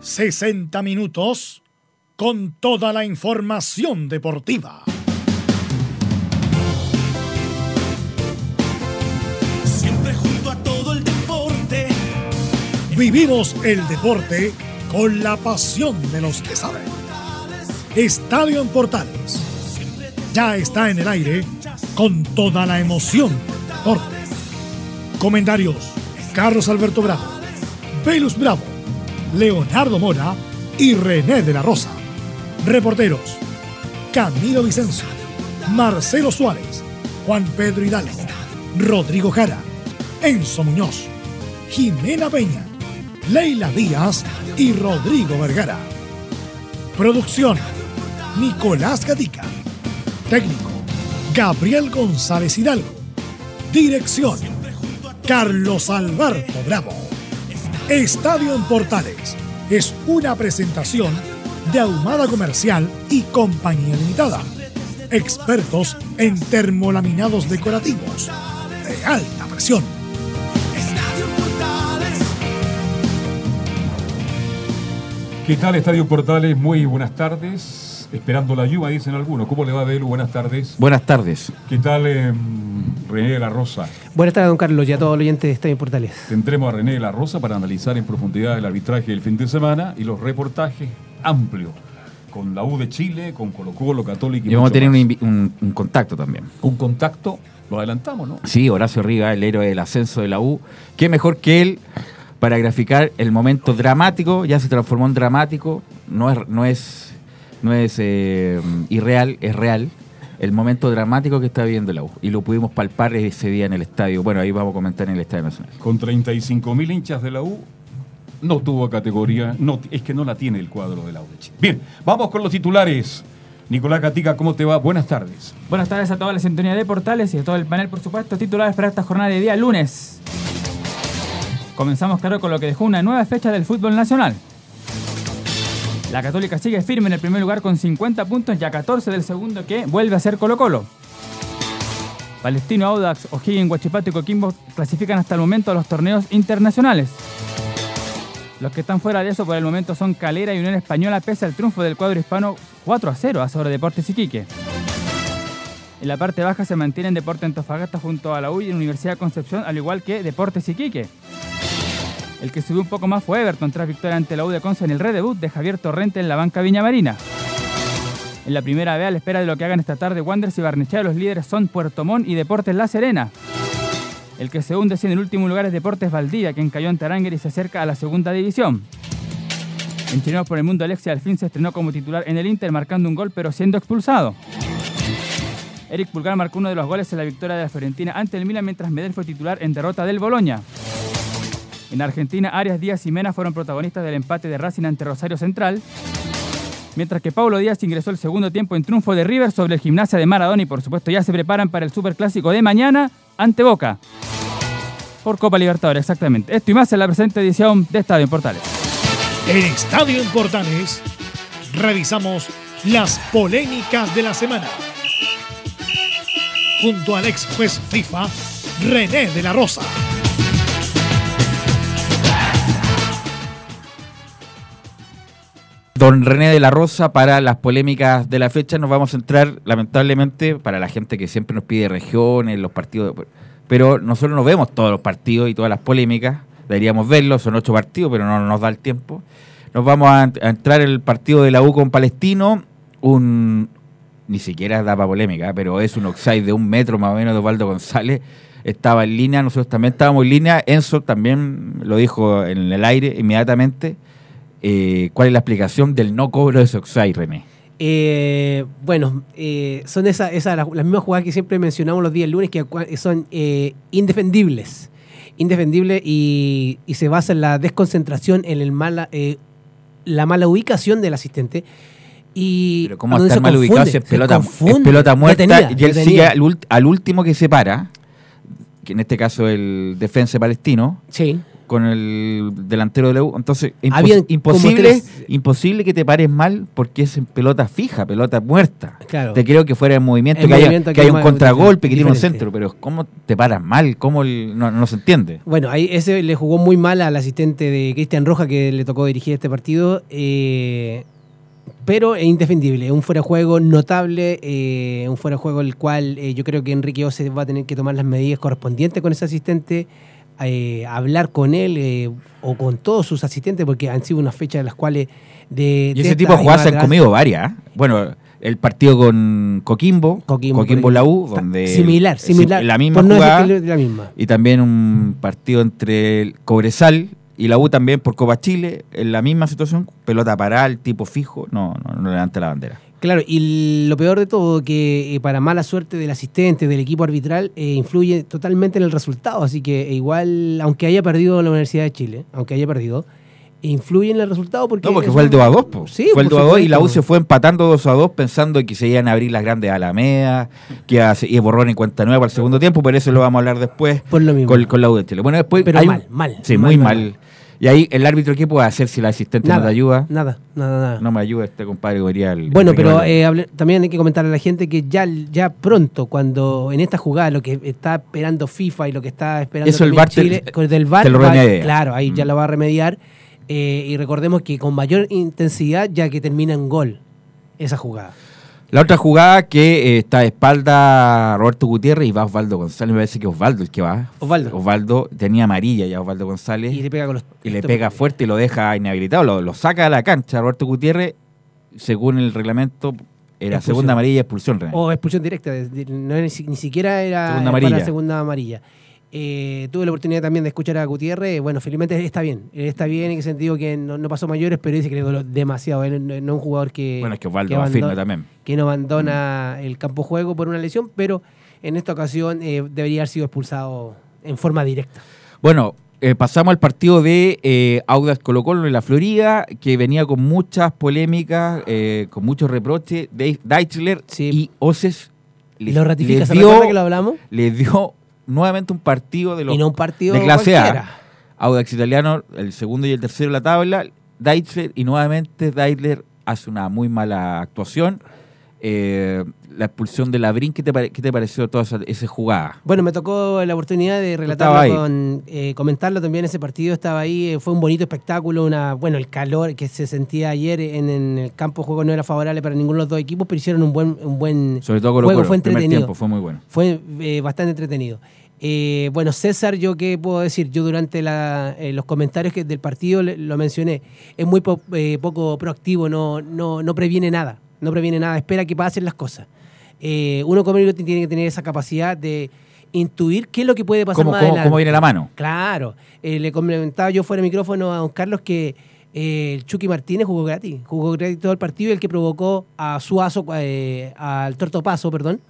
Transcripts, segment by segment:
60 minutos con toda la información deportiva. Siempre junto a todo el deporte. Vivimos el deporte con la pasión de los que saben. Estadio en Portales. Ya está en el aire con toda la emoción del deporte. Comentarios: Carlos Alberto Bravo, Velus Bravo, Leonardo Mora y René de la Rosa. Reporteros: Camilo Vicencio, Marcelo Suárez, Juan Pedro Hidalgo, Rodrigo Jara, Enzo Muñoz, Jimena Peña, Leila Díaz y Rodrigo Vergara. Producción: Nicolás Gatica. Técnico: Gabriel González Hidalgo. Dirección: Carlos Alberto Bravo. Estadio en Portales es una presentación de Ahumada Comercial y Compañía Limitada. Expertos en termolaminados decorativos de alta presión. Estadio Portales. ¿Qué tal, Estadio Portales? Muy buenas tardes. Esperando la lluvia, dicen algunos. ¿Cómo le va, Belu? Buenas tardes. Buenas tardes. ¿Qué tal, eh, René de la Rosa? Buenas tardes, don Carlos, y a todos los oyentes de Estadio Portales. Tendremos a René de la Rosa para analizar en profundidad el arbitraje del fin de semana y los reportajes amplios con la U de Chile, con Colo Colo, Católica y, Y vamos a tener un contacto también. Un contacto, lo adelantamos, ¿no? Sí, Horacio Riga, el héroe del ascenso de la U. ¿Qué mejor que él para graficar el momento dramático? Ya se transformó en dramático. No es, no es, no es eh, irreal, es real. El momento dramático que está viviendo la U. Y lo pudimos palpar ese día en el estadio. Bueno, ahí vamos a comentar en el Estadio Nacional. Con 35 mil hinchas de la U, no tuvo categoría, no, es que no la tiene el cuadro de la U de Chile. Bien, vamos con los titulares. Nicolás Catica, ¿cómo te va? Buenas tardes. Buenas tardes a toda la sintonía de Portales y a todo el panel, por supuesto. Titulares para esta jornada de día lunes. Comenzamos, claro, con lo que dejó una nueva fecha del fútbol nacional. La Católica sigue firme en el primer lugar con 50 puntos, ya 14 del segundo que vuelve a ser Colo Colo. Palestino, Audax, O'Higgins, Huachipato y Coquimbo clasifican hasta el momento a los torneos internacionales. Los que están fuera de eso por el momento son Calera y Unión Española pese al triunfo del cuadro hispano 4 a 0 a sobre Deportes Iquique. En la parte baja se mantienen Deporte Antofagasta junto a la U y Universidad Concepción, al igual que Deportes Iquique. El que subió un poco más fue Everton tras victoria ante la U de Conce en el redebut de Javier Torrente en la banca Viña Marina. En la primera B, a la espera de lo que hagan esta tarde, Wanderers y Barnechea, los líderes son Puerto Montt y Deportes La Serena. El que se hunde en el último lugar es Deportes Valdivia, quien cayó ante Aranguer y se acerca a la segunda división. En Chilenos por el Mundo, Alexia al fin se estrenó como titular en el Inter, marcando un gol pero siendo expulsado. Eric Pulgar marcó uno de los goles en la victoria de la Fiorentina ante el Milan, mientras Medel fue titular en derrota del Boloña. En Argentina, Arias Díaz y Mena fueron protagonistas del empate de Racing ante Rosario Central, mientras que Paulo Díaz ingresó el segundo tiempo en triunfo de River sobre el Gimnasia de Maradona y por supuesto ya se preparan para el Superclásico de mañana ante Boca. Por Copa Libertadores, exactamente. Esto y más en la presente edición de Estadio en Portales. En Estadio en Portales revisamos las polémicas de la semana. Junto al ex juez FIFA, René de la Rosa. Don René de la Rosa, para las polémicas de la fecha. Nos vamos a centrar, lamentablemente, para la gente que siempre nos pide regiones, los partidos, pero nosotros no vemos todos los partidos y todas las polémicas, deberíamos verlos, son ocho partidos, pero no nos da el tiempo. Nos vamos a, a entrar en el partido de la U con Palestino, un, ni siquiera da para polémica, pero es un offside de un metro más o menos de Osvaldo González, estaba en línea, nosotros también estábamos en línea, Enzo también lo dijo en el aire inmediatamente. Eh, ¿Cuál es la explicación del no cobro de offside, René? Eh, bueno, eh, son esas esa, las, las mismas jugadas que siempre mencionamos los días lunes, que son eh, indefendibles. Indefendibles y, y se basa en la desconcentración, en el mala, eh, la mala ubicación del asistente. Y Pero ¿cómo se mal ubicado si es pelota, es confunde. pelota muerta Detenida, y él detenida. sigue al último que se para, que en este caso el defensa palestino, Sí. Con el delantero de la U. Entonces, impos- como imposible, imposible que te pares mal porque es en pelota fija, pelota muerta. Claro. Te creo que fuera en movimiento, En que, haya, movimiento que haya un contragolpe, que tiene un centro, pero ¿cómo te paras mal? ¿Cómo el- no, no se entiende? Bueno, ahí ese le jugó muy mal al asistente de Cristian Roja que le tocó dirigir este partido. eh, pero es indefendible, un fuera de juego notable, eh, un fuera de juego el cual eh, yo creo que Enrique Ose va a tener que tomar las medidas correspondientes con ese asistente, eh, hablar con él eh, o con todos sus asistentes, porque han sido unas fechas en las cuales de... Y ese tipo jugadas han comido varias. ¿eh? Bueno, el partido con Coquimbo, Coquimbo, Coquimbo, la. U, donde... Similar, similar. La misma no jugada. la misma. Y también un partido entre el Cobresal y la U también por Copa Chile, en la misma situación, pelota parada, el tipo fijo, no, no, no levanta la bandera. Claro, y lo peor de todo, que eh, para mala suerte del asistente, del equipo arbitral, eh, influye totalmente en el resultado. Así que eh, igual, aunque haya perdido la Universidad de Chile, aunque haya perdido, influye en el resultado porque... No, porque fue el un- 2 a 2, po. Sí, fue el por 2 a 2 y la U se fue empatando 2 a 2 pensando que se iban a abrir las grandes alamedas, que ser- y borrón en cuenta nueva para el segundo tiempo, pero eso lo vamos a hablar después Por lo mismo. con, con la U de Chile. Bueno, después Pero hay mal, mal, Sí, mal, muy mal, mal. Y ahí el árbitro, ¿qué puede hacer si el asistente no Nada, te ayuda? Nada, nada, nada. No me ayuda este compadre, el- Bueno, pero eh, hable- también hay que comentarle a la gente que ya, ya pronto, cuando en esta jugada lo que está esperando FIFA y lo que está esperando Eso el VAR te- Chile, VAR, te lo va- remedia. claro, ahí ya Mm. lo va a remediar. eh, y recordemos que con mayor intensidad, ya que termina en gol esa jugada. La otra jugada que eh, está de espalda Roberto Gutiérrez y va Osvaldo González, me parece que Osvaldo el que va. Osvaldo. Osvaldo tenía amarilla ya Osvaldo González. Y le pega con los. y le estos- pega fuerte y lo deja inhabilitado, lo, lo saca de la cancha. Roberto Gutiérrez, según el reglamento, era Expulsión. segunda amarilla, expulsión. René. O expulsión directa, no ni, si- ni siquiera era Segunda para segunda amarilla. Eh, tuve la oportunidad también de escuchar a Gutiérrez. Bueno, felizmente está bien. Está bien en el sentido que no, no pasó mayores, pero dice que le dolió demasiado. Él no, no es un jugador que. bueno, es que Osvaldo que abandona- también. que no abandona el campo juego por una lesión, pero en esta ocasión eh, debería haber sido expulsado en forma directa. Bueno, eh, pasamos al partido de eh, Audas Colo Colo en la Florida, que venía con muchas polémicas, eh, con muchos reproches. Deichler Sí. y Oces Y lo ratifica, ¿se dio, que lo hablamos? les dio nuevamente un partido de los Y no un partido de clase cualquiera. A. Audax Italiano, el segundo y el tercero de la tabla. Deichler y nuevamente Deichler hace una muy mala actuación. Eh, la expulsión de Labrín, ¿qué te, pare- qué te pareció toda esa, esa jugada? Bueno, me tocó la oportunidad de relatarlo, con, eh, comentarlo también ese partido. Estaba ahí, eh, fue un bonito espectáculo, una, bueno, el calor que se sentía ayer en, en el campo de juego no era favorable para ninguno de los dos equipos, pero hicieron un buen, un buen Sobre todo Colo juego, fue entretenido. tiempo fue muy bueno. Fue eh, bastante entretenido. Eh, bueno, César, yo qué puedo decir, yo durante la- eh, los comentarios que del partido le- lo mencioné, es muy po- eh, poco proactivo, no, no, no previene nada, no previene nada, espera que pasen las cosas. Eh, uno como médico tiene que tener esa capacidad de intuir qué es lo que puede pasar ¿Cómo, más cómo- adelante. cómo viene la mano? Claro, eh, le comentaba yo fuera de micrófono a don Carlos que eh, el Chucky Martínez jugó gratis, jugó gratis todo el partido y el que provocó a Suazo, eh, al Tortopaso, perdón,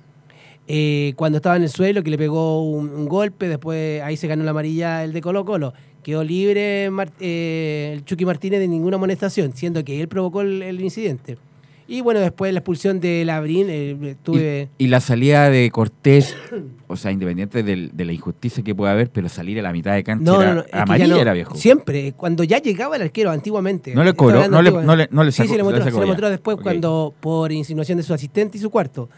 eh, cuando estaba en el suelo, que le pegó un, un golpe, después ahí se ganó la amarilla el de Colo Colo. Quedó libre Mar- eh, el Chucky Martínez de ninguna amonestación, siendo que él provocó el, el incidente. Y bueno, después la expulsión de Labrín, eh, tuve... Y, y la salida de Cortés, o sea, independiente del- de la injusticia que pueda haber, pero salir a la mitad de cancha No, era no, no, amarilla viejo. Siempre, cuando ya llegaba el arquero antiguamente. No le cobró, no le- no le- no le Sí, sacó- sí, le le mostró, se le mostró después cuando, por insinuación de su asistente y su cuarto.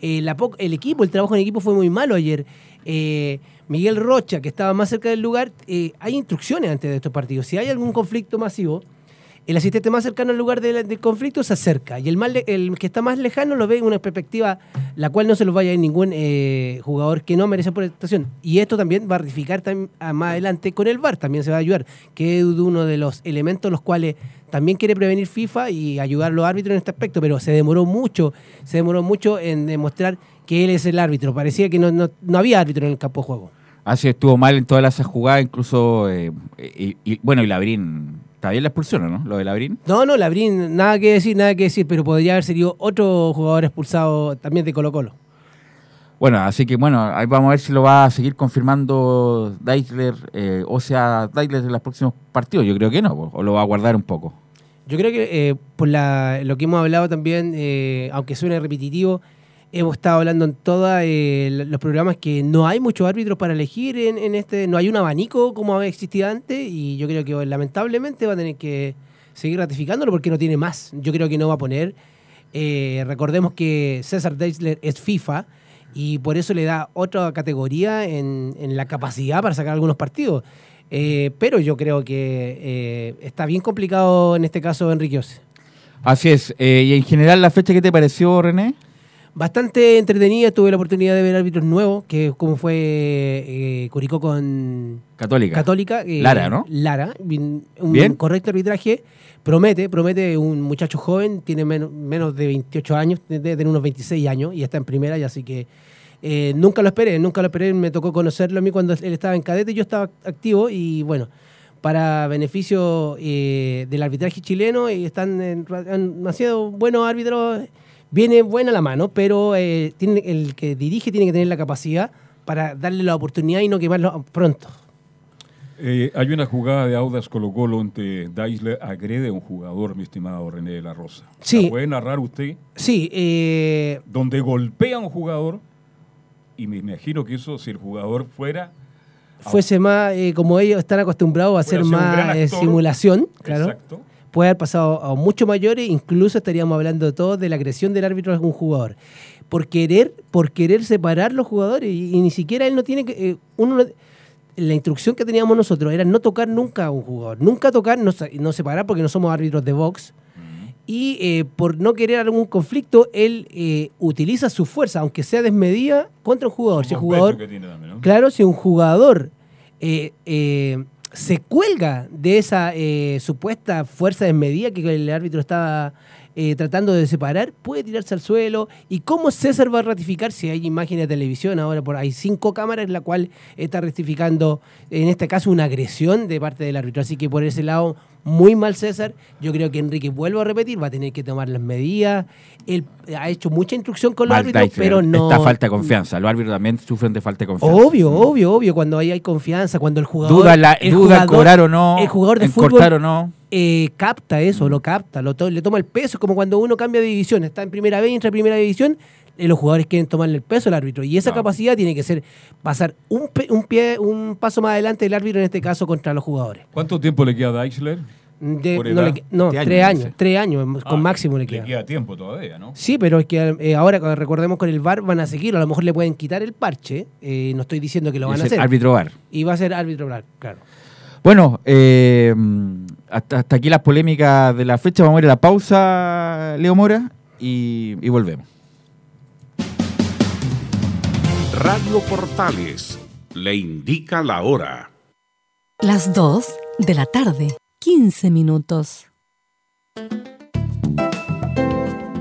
Eh, la el equipo, el trabajo en equipo fue muy malo ayer. Eh, Miguel Rocha, que estaba más cerca del lugar, eh, hay instrucciones antes de estos partidos. Si hay algún conflicto masivo, el asistente más cercano al lugar del, conflicto se acerca y el, más le- el que está más lejano lo ve en una perspectiva la cual no se lo vaya a ir ningún eh, jugador que no merece protección. Y esto también va a ratificar a- más adelante con el VAR, también se va a ayudar, que es uno de los elementos los cuales también quiere prevenir FIFA y ayudar a los árbitros en este aspecto, pero se demoró mucho, se demoró mucho en demostrar que él es el árbitro. Parecía que no, no, no había árbitro en el campo de juego. Así estuvo mal en todas esas jugadas, incluso, eh, y, y- bueno, y está bien la expulsión, ¿no? Lo de Labrín. No, no, Labrín, nada que decir, nada que decir, pero podría haber sido otro jugador expulsado también de Colo Colo. Bueno, así que bueno, ahí vamos a ver si lo va a seguir confirmando Deichler, eh, o sea, Deichler en los próximos partidos. Yo creo que no, o lo va a guardar un poco. Yo creo que eh, por la, lo que hemos hablado también, eh, aunque suene repetitivo, Hemos estado hablando en todos los programas que no hay muchos árbitros para elegir en, este, no hay un abanico como había existido antes y yo creo que lamentablemente va a tener que seguir ratificándolo porque no tiene más. Yo creo que no va a poner. Eh, recordemos que César Deisler es FIFA y por eso le da otra categoría en, la capacidad para sacar algunos partidos. Eh, pero yo creo que eh, está bien complicado en este caso Enrique Ose. Así es. Eh, y en general, ¿la fecha qué te pareció, René? Bastante entretenida, tuve la oportunidad de ver árbitros nuevos, que como fue eh, Curicó con Católica. Católica. eh, Lara, ¿no? Lara, un Bien. correcto arbitraje. Promete, promete un muchacho joven, tiene menos, menos de 28 años, debe tener unos 26 años y está en primera, y así que eh, nunca lo esperé, nunca lo esperé, me tocó conocerlo a mí cuando él estaba en cadete, yo estaba activo y bueno, para beneficio eh, del arbitraje chileno, y están en- han nacido buenos árbitros, viene buena la mano, pero eh, tiene, el que dirige tiene que tener la capacidad para darle la oportunidad y no quemarlo pronto. Eh, hay una jugada de Audas Colo Colo donde Daisler agrede a un jugador, mi estimado René de la Rosa. Sí. ¿La puede narrar usted? Sí, eh, Donde golpea a un jugador y me imagino que eso, si el jugador fuera... fuese más, eh, como ellos están acostumbrados a hacer más eh, simulación, claro, Exacto. Puede haber pasado a mucho mayores, incluso estaríamos hablando todos de la agresión del árbitro a algún jugador. Por querer, por querer separar los jugadores, y, y ni siquiera él no tiene que. eh, uno no- la instrucción que teníamos nosotros era no tocar nunca a un jugador, nunca tocar, no, no separar porque no somos árbitros de box. Y eh, por no querer algún conflicto, él eh, utiliza su fuerza, aunque sea desmedida, contra un jugador. Claro, si un jugador eh, se cuelga de esa eh, supuesta fuerza desmedida que el árbitro estaba eh, tratando de separar, puede tirarse al suelo. ¿Y cómo César va a ratificar si hay imágenes de televisión? Ahora por hay cinco cámaras en la cual está rectificando, en este caso, una agresión de parte del árbitro. Así que por ese lado, muy mal César. Yo creo que Enrique, vuelvo a repetir, va a tener que tomar las medidas. Él ha hecho mucha instrucción con los Mal árbitros, Deichler. pero no... Esta falta de confianza. Los árbitros también sufren de falta de confianza. Obvio, obvio, obvio, cuando ahí hay confianza, cuando el jugador... Duda, la, el duda jugador- cobrar o no, El jugador de en fútbol cortar o no. eh, capta eso, lo capta, lo to- le toma el peso, es como cuando uno cambia de división, está en primera B y entra en primera división, los jugadores quieren tomarle el peso al árbitro. Y esa capacidad tiene que ser pasar un, pie, un paso más adelante del árbitro, en este caso, contra los jugadores. ¿Cuánto tiempo le queda a Daisler? De- ¿Por no, le Este año, tres años, tres años, con Ah, máximo le queda. tiempo todavía, ¿no? Sí, pero es que eh, ahora cuando recordemos con el VAR van a seguir, a lo mejor le pueden quitar el parche, eh, no estoy diciendo que lo van a hacer. árbitro VAR. Y va a ser árbitro VAR, claro. Bueno, eh, hasta, hasta aquí las polémicas de la fecha. Vamos a ir a la pausa, Leo Mora, y, y volvemos. Radio Portales le indica la hora. Las 2 de la tarde, 15 minutos.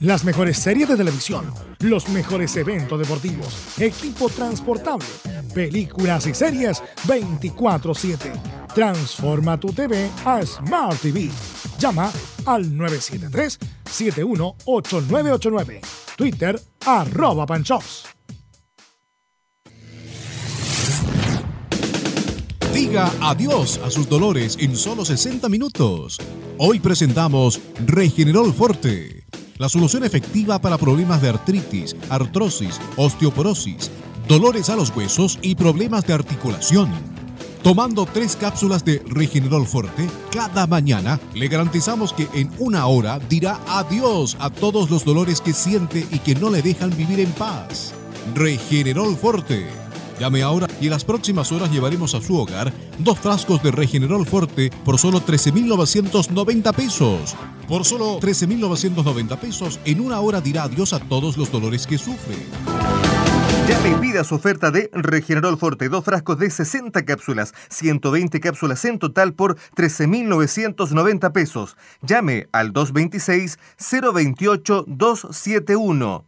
Las mejores series de televisión, los mejores eventos deportivos, equipo transportable, películas y series 24/7. Transforma tu TV a Smart TV. Llama al 973-718989. Twitter arroba panchops. Diga adiós a sus dolores en solo 60 minutos. Hoy presentamos Regenerol Forte, la solución efectiva para problemas de artritis, artrosis, osteoporosis, dolores a los huesos y problemas de articulación. Tomando tres cápsulas de Regenerol Forte cada mañana, le garantizamos que en una hora dirá adiós a todos los dolores que siente y que no le dejan vivir en paz. Regenerol Forte. Llame ahora y en las próximas horas llevaremos a su hogar dos frascos de Regenerol Forte por solo 13.990 pesos. Por solo 13.990 pesos, en una hora dirá adiós a todos los dolores que sufre. Llame y pida su oferta de Regenerol Forte, dos frascos de 60 cápsulas, 120 cápsulas en total por 13.990 pesos. Llame al 226-028-271.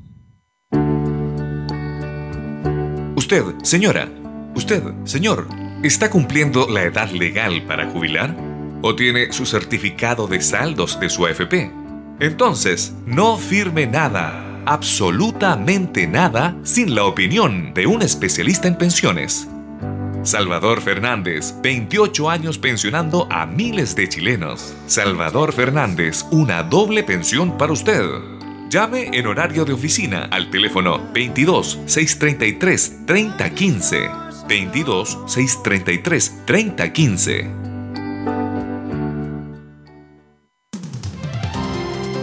Usted, señora, usted, señor, ¿está cumpliendo la edad legal para jubilar? ¿O tiene su certificado de saldos de su AFP? Entonces, no firme nada, absolutamente nada, sin la opinión de un especialista en pensiones. Salvador Fernández, 28 años pensionando a miles de chilenos. Salvador Fernández, una doble pensión para usted. Llame en horario de oficina al teléfono 22 633 3015. 22 633 3015.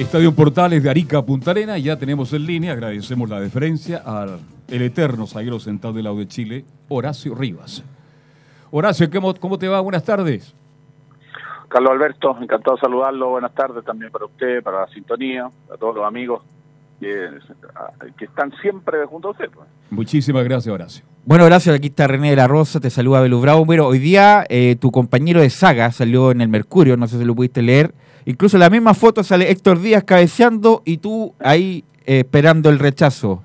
Estadio Portales de Arica, Punta Arena, ya tenemos en línea, agradecemos la deferencia al el eterno zaguero sentado del lado de Chile, Horacio Rivas. Horacio, ¿cómo, ¿cómo te va? Buenas tardes. Carlos Alberto, encantado de saludarlo, buenas tardes también para usted, para la sintonía, a todos los amigos que, que están siempre junto a usted. Pues. Muchísimas gracias, Horacio. Bueno, gracias. Aquí está René de la Rosa, te saluda Belu Bravo. Bueno, hoy día eh, tu compañero de saga salió en el Mercurio, no sé si lo pudiste leer. Incluso en la misma foto sale Héctor Díaz cabeceando y tú ahí eh, esperando el rechazo.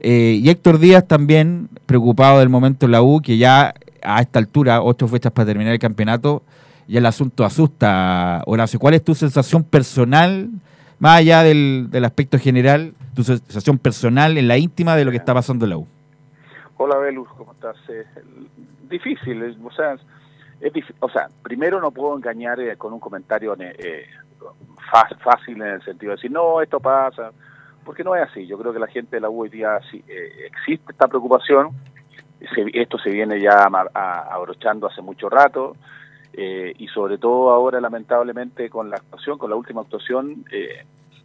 Eh, y Héctor Díaz también preocupado del momento en la U, que ya a esta altura, ocho fechas para terminar el campeonato, ya el asunto asusta. Horacio, ¿cuál es tu sensación personal, más allá del, del aspecto general, tu sensación personal en la íntima de lo que está pasando en la U? Hola, Belus, ¿cómo estás? Eh, difícil, o sea, es o sea, primero no puedo engañar eh, con un comentario eh, fácil en el sentido de decir, no, esto pasa, porque no es así. Yo creo que la gente de la U hoy día eh, existe esta preocupación, esto se viene ya abrochando hace mucho rato, eh, y sobre todo ahora lamentablemente con la actuación, con la última actuación,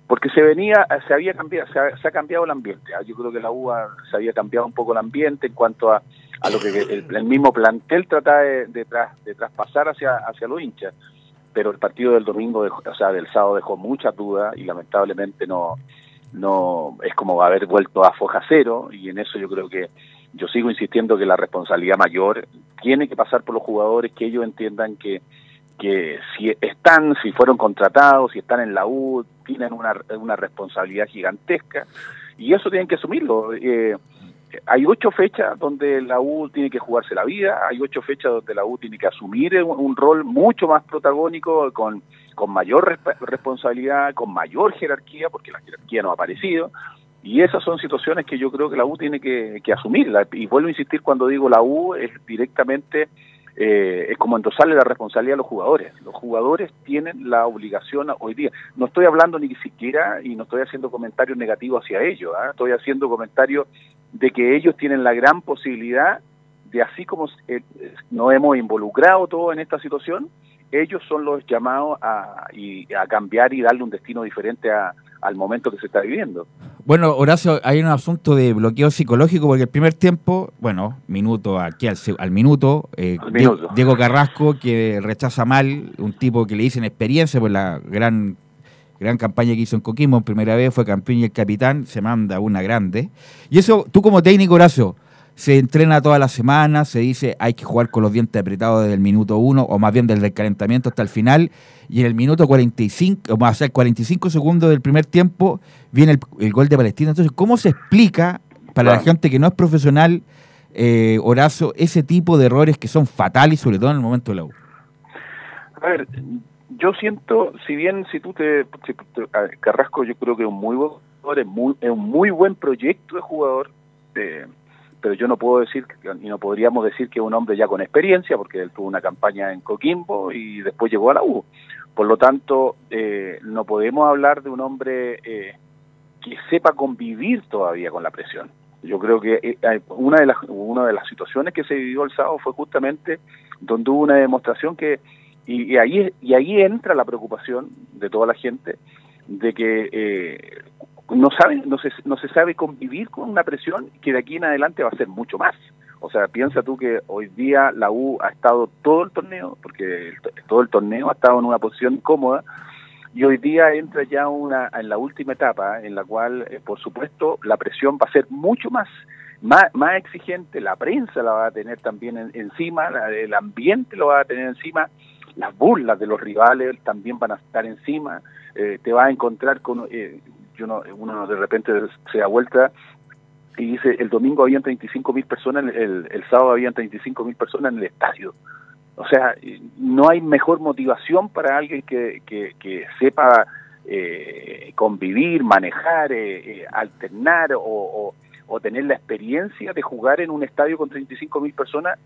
porque se venía, se había cambiado, se ha, cambiado el ambiente. ¿ah? Yo creo que la U se había cambiado un poco el ambiente en cuanto a, a lo que el, mismo plantel trataba de, de, de, traspasar hacia, hacia los hinchas. Pero el partido del domingo, dejó, o sea, del sábado dejó muchas dudas y lamentablemente no, no es como haber vuelto a foja cero y en eso yo creo que yo sigo insistiendo que la responsabilidad mayor tiene que pasar por los jugadores, que ellos entiendan que que si están, si fueron contratados, si están en la U, tienen una, una responsabilidad gigantesca y eso tienen que asumirlo. Eh, hay ocho fechas donde la U tiene que jugarse la vida, hay ocho fechas donde la U tiene que asumir un, rol mucho más protagónico, con, con mayor responsabilidad, con mayor jerarquía, porque la jerarquía no ha aparecido, y esas son situaciones que yo creo que la U tiene que, que asumir. Y vuelvo a insistir cuando digo la U es directamente eh, es como endosarle la responsabilidad a los jugadores. Los jugadores tienen la obligación hoy día. No estoy hablando ni siquiera y no estoy haciendo comentarios negativos hacia ellos, ¿ah? estoy haciendo comentarios de que ellos tienen la gran posibilidad de así como eh, nos hemos involucrado todos en esta situación, ellos son los llamados a, y, a cambiar y darle un destino diferente a, al momento que se está viviendo. Bueno, Horacio, hay un asunto de bloqueo psicológico porque el primer tiempo, bueno, minuto aquí al, al, minuto, eh, Diego, Carrasco que rechaza mal, un tipo que le dicen experiencia por la gran gran campaña que hizo en Coquimbo en primera vez, fue campeón y el capitán, se manda una grande. Y eso, tú como técnico, Horacio, se entrena toda la semana, se dice hay que jugar con los dientes apretados desde el minuto uno, o más bien desde el calentamiento hasta el final, y en el minuto 45, o más, sea, 45 segundos del primer tiempo, viene el, gol de Palestina. Entonces, ¿cómo se explica para la gente que no es profesional, eh, Horacio, ese tipo de errores que son fatales, sobre todo en el momento de la U? A ver, yo siento, si bien si tú te, Carrasco yo creo que es un muy buen jugador, es, muy, es un muy buen proyecto de jugador, eh, pero yo no puedo decir, y no podríamos decir que es un hombre ya con experiencia, porque él tuvo una campaña en Coquimbo y después llegó a la U. Por lo tanto, eh, no podemos hablar de un hombre eh, que sepa convivir todavía con la presión. Yo creo que eh, una de las una de las situaciones que se vivió el sábado fue justamente donde hubo una demostración que y, y ahí y ahí entra la preocupación de toda la gente de que eh, no saben no se no se sabe convivir con una presión que de aquí en adelante va a ser mucho más. O sea, piensa tú que hoy día la U ha estado todo el torneo, porque el to- todo el torneo ha estado en una posición cómoda, y hoy día entra ya una en la última etapa en la cual eh, por supuesto la presión va a ser mucho más más, más exigente la prensa la va a tener también en- encima la- el ambiente lo va a tener encima las burlas de los rivales también van a estar encima eh, te vas a encontrar con eh, yo no, uno de repente se da vuelta y dice el domingo habían 35 mil personas el, sábado habían 35 mil personas en el estadio o sea, no hay mejor motivación para alguien que, que, que sepa eh, convivir, manejar, eh, eh, alternar o, o, o tener la experiencia de jugar en un estadio con 35 mil personas.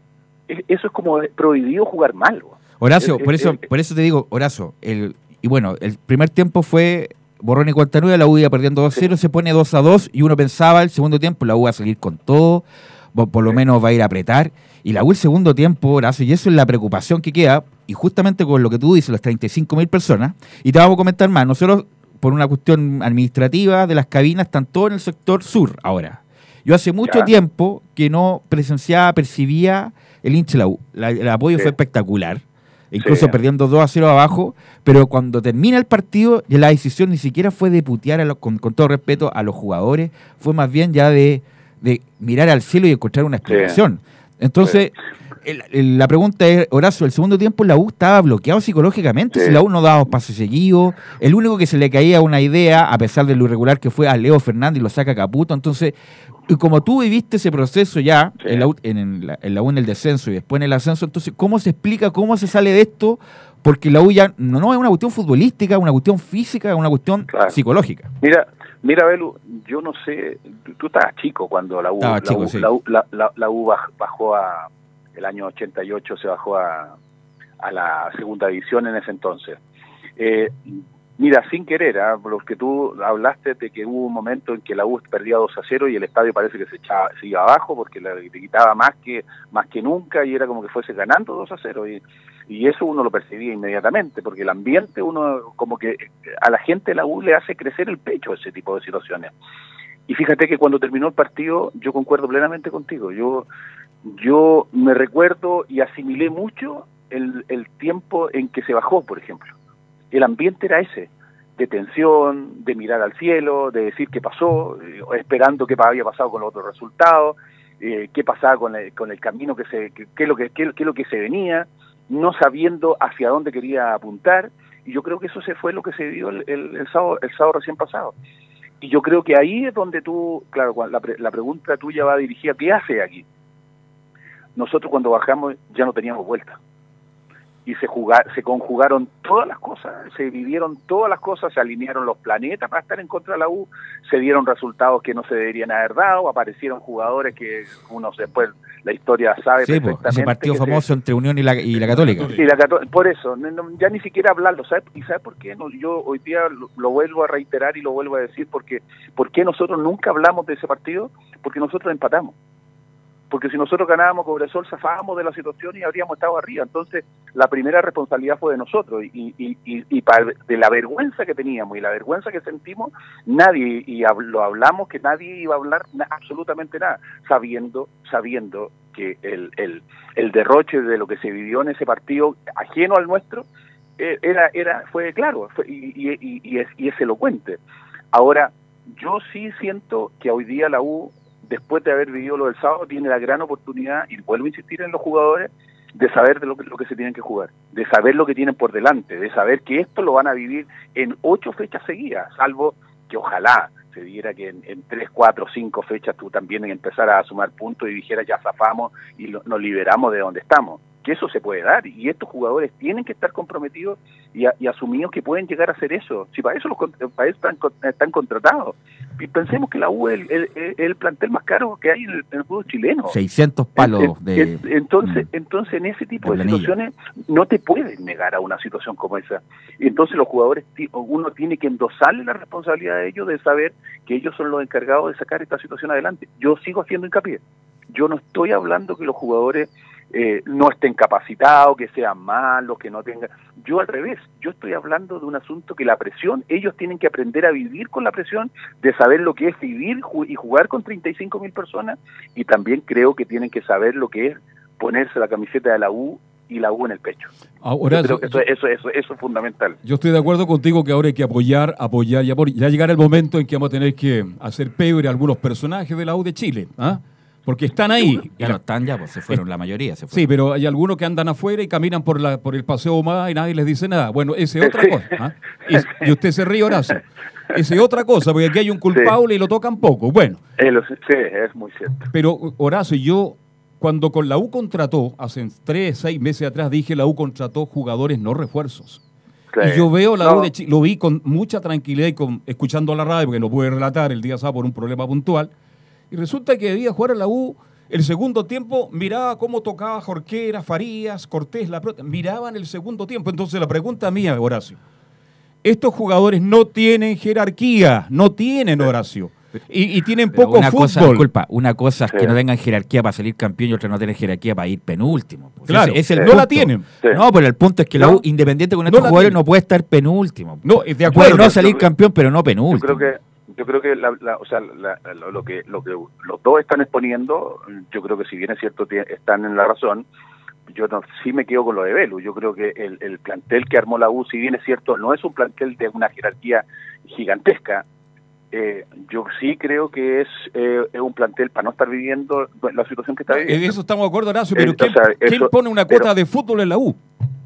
Es- Eso es como prohibido jugar mal. Horacio, Es- por es- eso, es- por eso te digo, Horacio, el, y bueno, el primer tiempo fue borrón y cuenta nueva, la U iba perdiendo 2-0, se pone 2-2 y uno pensaba el segundo tiempo la U va a salir con todo, por, lo menos va a ir a apretar. Y la U el segundo tiempo, Horacio, y eso es la preocupación que queda, y justamente con lo que tú dices, las 35 mil personas, y te vamos a comentar más, nosotros por una cuestión administrativa de las cabinas están todos en el sector sur ahora. Yo hace mucho Ya. tiempo que no presenciaba, percibía el hincha la U. La- el apoyo Sí. fue espectacular incluso Sí. perdiendo 2 a 0 abajo, pero cuando termina el partido, la decisión ni siquiera fue de putear, a los- con, con todo respeto, a los jugadores, fue más bien ya de, de mirar al cielo y encontrar una explicación. Entonces, el- el- la pregunta es, Horacio, el segundo tiempo la U estaba bloqueado psicológicamente, si la U no daba pasos seguidos, el único que se le caía una idea, a pesar de lo irregular que fue a Leo Fernández y lo saca Caputo, entonces, y como tú viviste ese proceso ya en, la, U- en, la, en la U en el descenso y después en el ascenso, entonces, ¿cómo se explica, cómo se sale de esto? Porque la U ya no, no es una cuestión futbolística, es una cuestión física, es una cuestión psicológica. Mira, mira, Belu, yo no sé, tú, estabas chico cuando la U, la, chico, U, sí. la, U- la- la- la U baj- bajó a, el año 88 se bajó a, a la segunda división en ese entonces. Eh, mira, sin querer, ¿ah? porque tú hablaste de que hubo un momento en que la U perdía 2 a 0 y el estadio parece que se, echaba, se iba abajo porque le quitaba más que, más que nunca y era como que fuese ganando 2 a 0. Y, y eso uno lo percibía inmediatamente, porque el ambiente uno como que a la gente de la U le hace crecer el pecho ese tipo de situaciones. Y fíjate que cuando terminó el partido, yo concuerdo plenamente contigo. Yo, yo me recuerdo y asimilé mucho el, el tiempo en que se bajó, por ejemplo. El ambiente era ese, de tensión, de mirar al cielo, de decir qué pasó, eh, esperando qué había pasado con los otros resultados, eh, qué pasaba con el, con el camino que se, qué es lo que, lo que se venía, no sabiendo hacia dónde quería apuntar. Y yo creo que eso se fue lo que se vivió el, el, el sábado, el sábado recién pasado. Y yo creo que ahí es donde tú, claro, la, la pregunta tuya va dirigida, ¿qué hace aquí? Nosotros cuando bajamos ya no teníamos vuelta. Y se, jugar, se conjugaron todas las cosas, se vivieron todas las cosas, se alinearon los planetas para estar en contra de la U, se dieron resultados que no se deberían haber dado, aparecieron jugadores que uno después, la historia sabe Sí, po, perfectamente. ese partido se- famoso entre Unión y la, y la Católica. Sí, la Cató- por eso, no, ya ni siquiera hablarlo, ¿sabes? ¿Y sabes por qué? No, yo hoy día lo, lo vuelvo a reiterar y lo vuelvo a decir, porque ¿por qué nosotros nunca hablamos de ese partido? Porque nosotros empatamos. Porque si nosotros ganábamos Cobresol, zafábamos de la situación y habríamos estado arriba. Entonces, la primera responsabilidad fue de nosotros. Y, y, y, y pa- de la vergüenza que teníamos y la vergüenza que sentimos, nadie, y lo hablamos, que nadie iba a hablar absolutamente nada, sabiendo, sabiendo que el, el, el derroche de lo que se vivió en ese partido, ajeno al nuestro, eh, era, era, fue claro fue- y, y- y es, y es elocuente. Ahora, yo sí siento que hoy día la U, después de haber vivido lo del sábado, tiene la gran oportunidad, y vuelvo a insistir en los jugadores, de saber de lo que, lo que se tienen que jugar, de saber lo que tienen por delante, de saber que esto lo van a vivir en ocho fechas seguidas, salvo que ojalá se diera que en, tres, cuatro, cinco fechas tú también empezaras a sumar puntos y dijeras ya zafamos y lo- nos liberamos de donde estamos. Que eso se puede dar y estos jugadores tienen que estar comprometidos y, a- y asumidos que pueden llegar a hacer eso. Si para eso los con- para eso están, con- están contratados. Y pensemos que la U es el, el- el- el plantel más caro que hay en el, en el fútbol chileno. 600 palos En- de... en- entonces, entonces en ese tipo de situaciones no te puedes negar a una situación como esa. Y entonces los jugadores, uno tiene que endosarle la responsabilidad de ellos de saber que ellos son los encargados de sacar esta situación adelante. Yo sigo haciendo hincapié. Yo no estoy hablando que los jugadores eh, no estén capacitados, que sean malos, que no tengan... Yo al revés, yo estoy hablando de un asunto que la presión, ellos tienen que aprender a vivir con la presión, de saber lo que es vivir y jugar con 35 mil personas, y también creo que tienen que saber lo que es ponerse la camiseta de la U y la U en el pecho. Ahora, Yo creo que eso, eso, eso, eso es fundamental. Yo estoy de acuerdo contigo que ahora hay que apoyar, apoyar y apoyar. Ya llegará el momento en que vamos a tener que hacer pebre a algunos personajes de la U de Chile, ¿ah? Porque están ahí. Ya no están ya, pues se fueron la mayoría. Se fueron. Sí, pero hay algunos que andan afuera y caminan por la por el paseo más y nadie les dice nada. Bueno, esa es otra cosa. ¿ah? Y, y usted se ríe, Horacio. Esa es otra cosa, porque aquí hay un culpable y lo tocan poco. Bueno, sí, es muy cierto. pero Horacio, yo cuando con la U contrató, hace tres, seis meses atrás, dije la U contrató jugadores no refuerzos. Y yo veo la No. U de Chile, lo vi con mucha tranquilidad y con, escuchando la radio, porque no pude relatar el día sábado por un problema puntual. Y resulta que debía jugar a la U. El segundo tiempo miraba cómo tocaba Jorquera, Farías, Cortés, la pelota. Miraban el segundo tiempo. Entonces la pregunta mía, Horacio. Estos jugadores no tienen jerarquía, no tienen Horacio. Y, y tienen Pero poco una cosa, fútbol. disculpa, una cosa es que Sí. no tengan jerarquía para salir campeón y otra no tener jerarquía para ir penúltimo. pues. Claro, Ese es el no la tienen. Sí. No, pero el punto es que la No. U, independiente con estos la jugadores, no puede estar penúltimo. No, de Puede acuerdo. no salir campeón, pero no Yo penúltimo. creo que yo creo que la, la- o sea, la- lo que lo que los dos están exponiendo, yo creo que si bien es cierto están en la razón, yo no, sí me quedo con lo de Velu. Yo creo que el, el plantel que armó la U, si bien es cierto, no es un plantel de una jerarquía gigantesca. eh, yo sí creo que es, eh, es un plantel para no estar viviendo la situación que está En viviendo. eso estamos de acuerdo, Horacio, pero Eh, o ¿quién, pone una pero- cuota de fútbol en la U?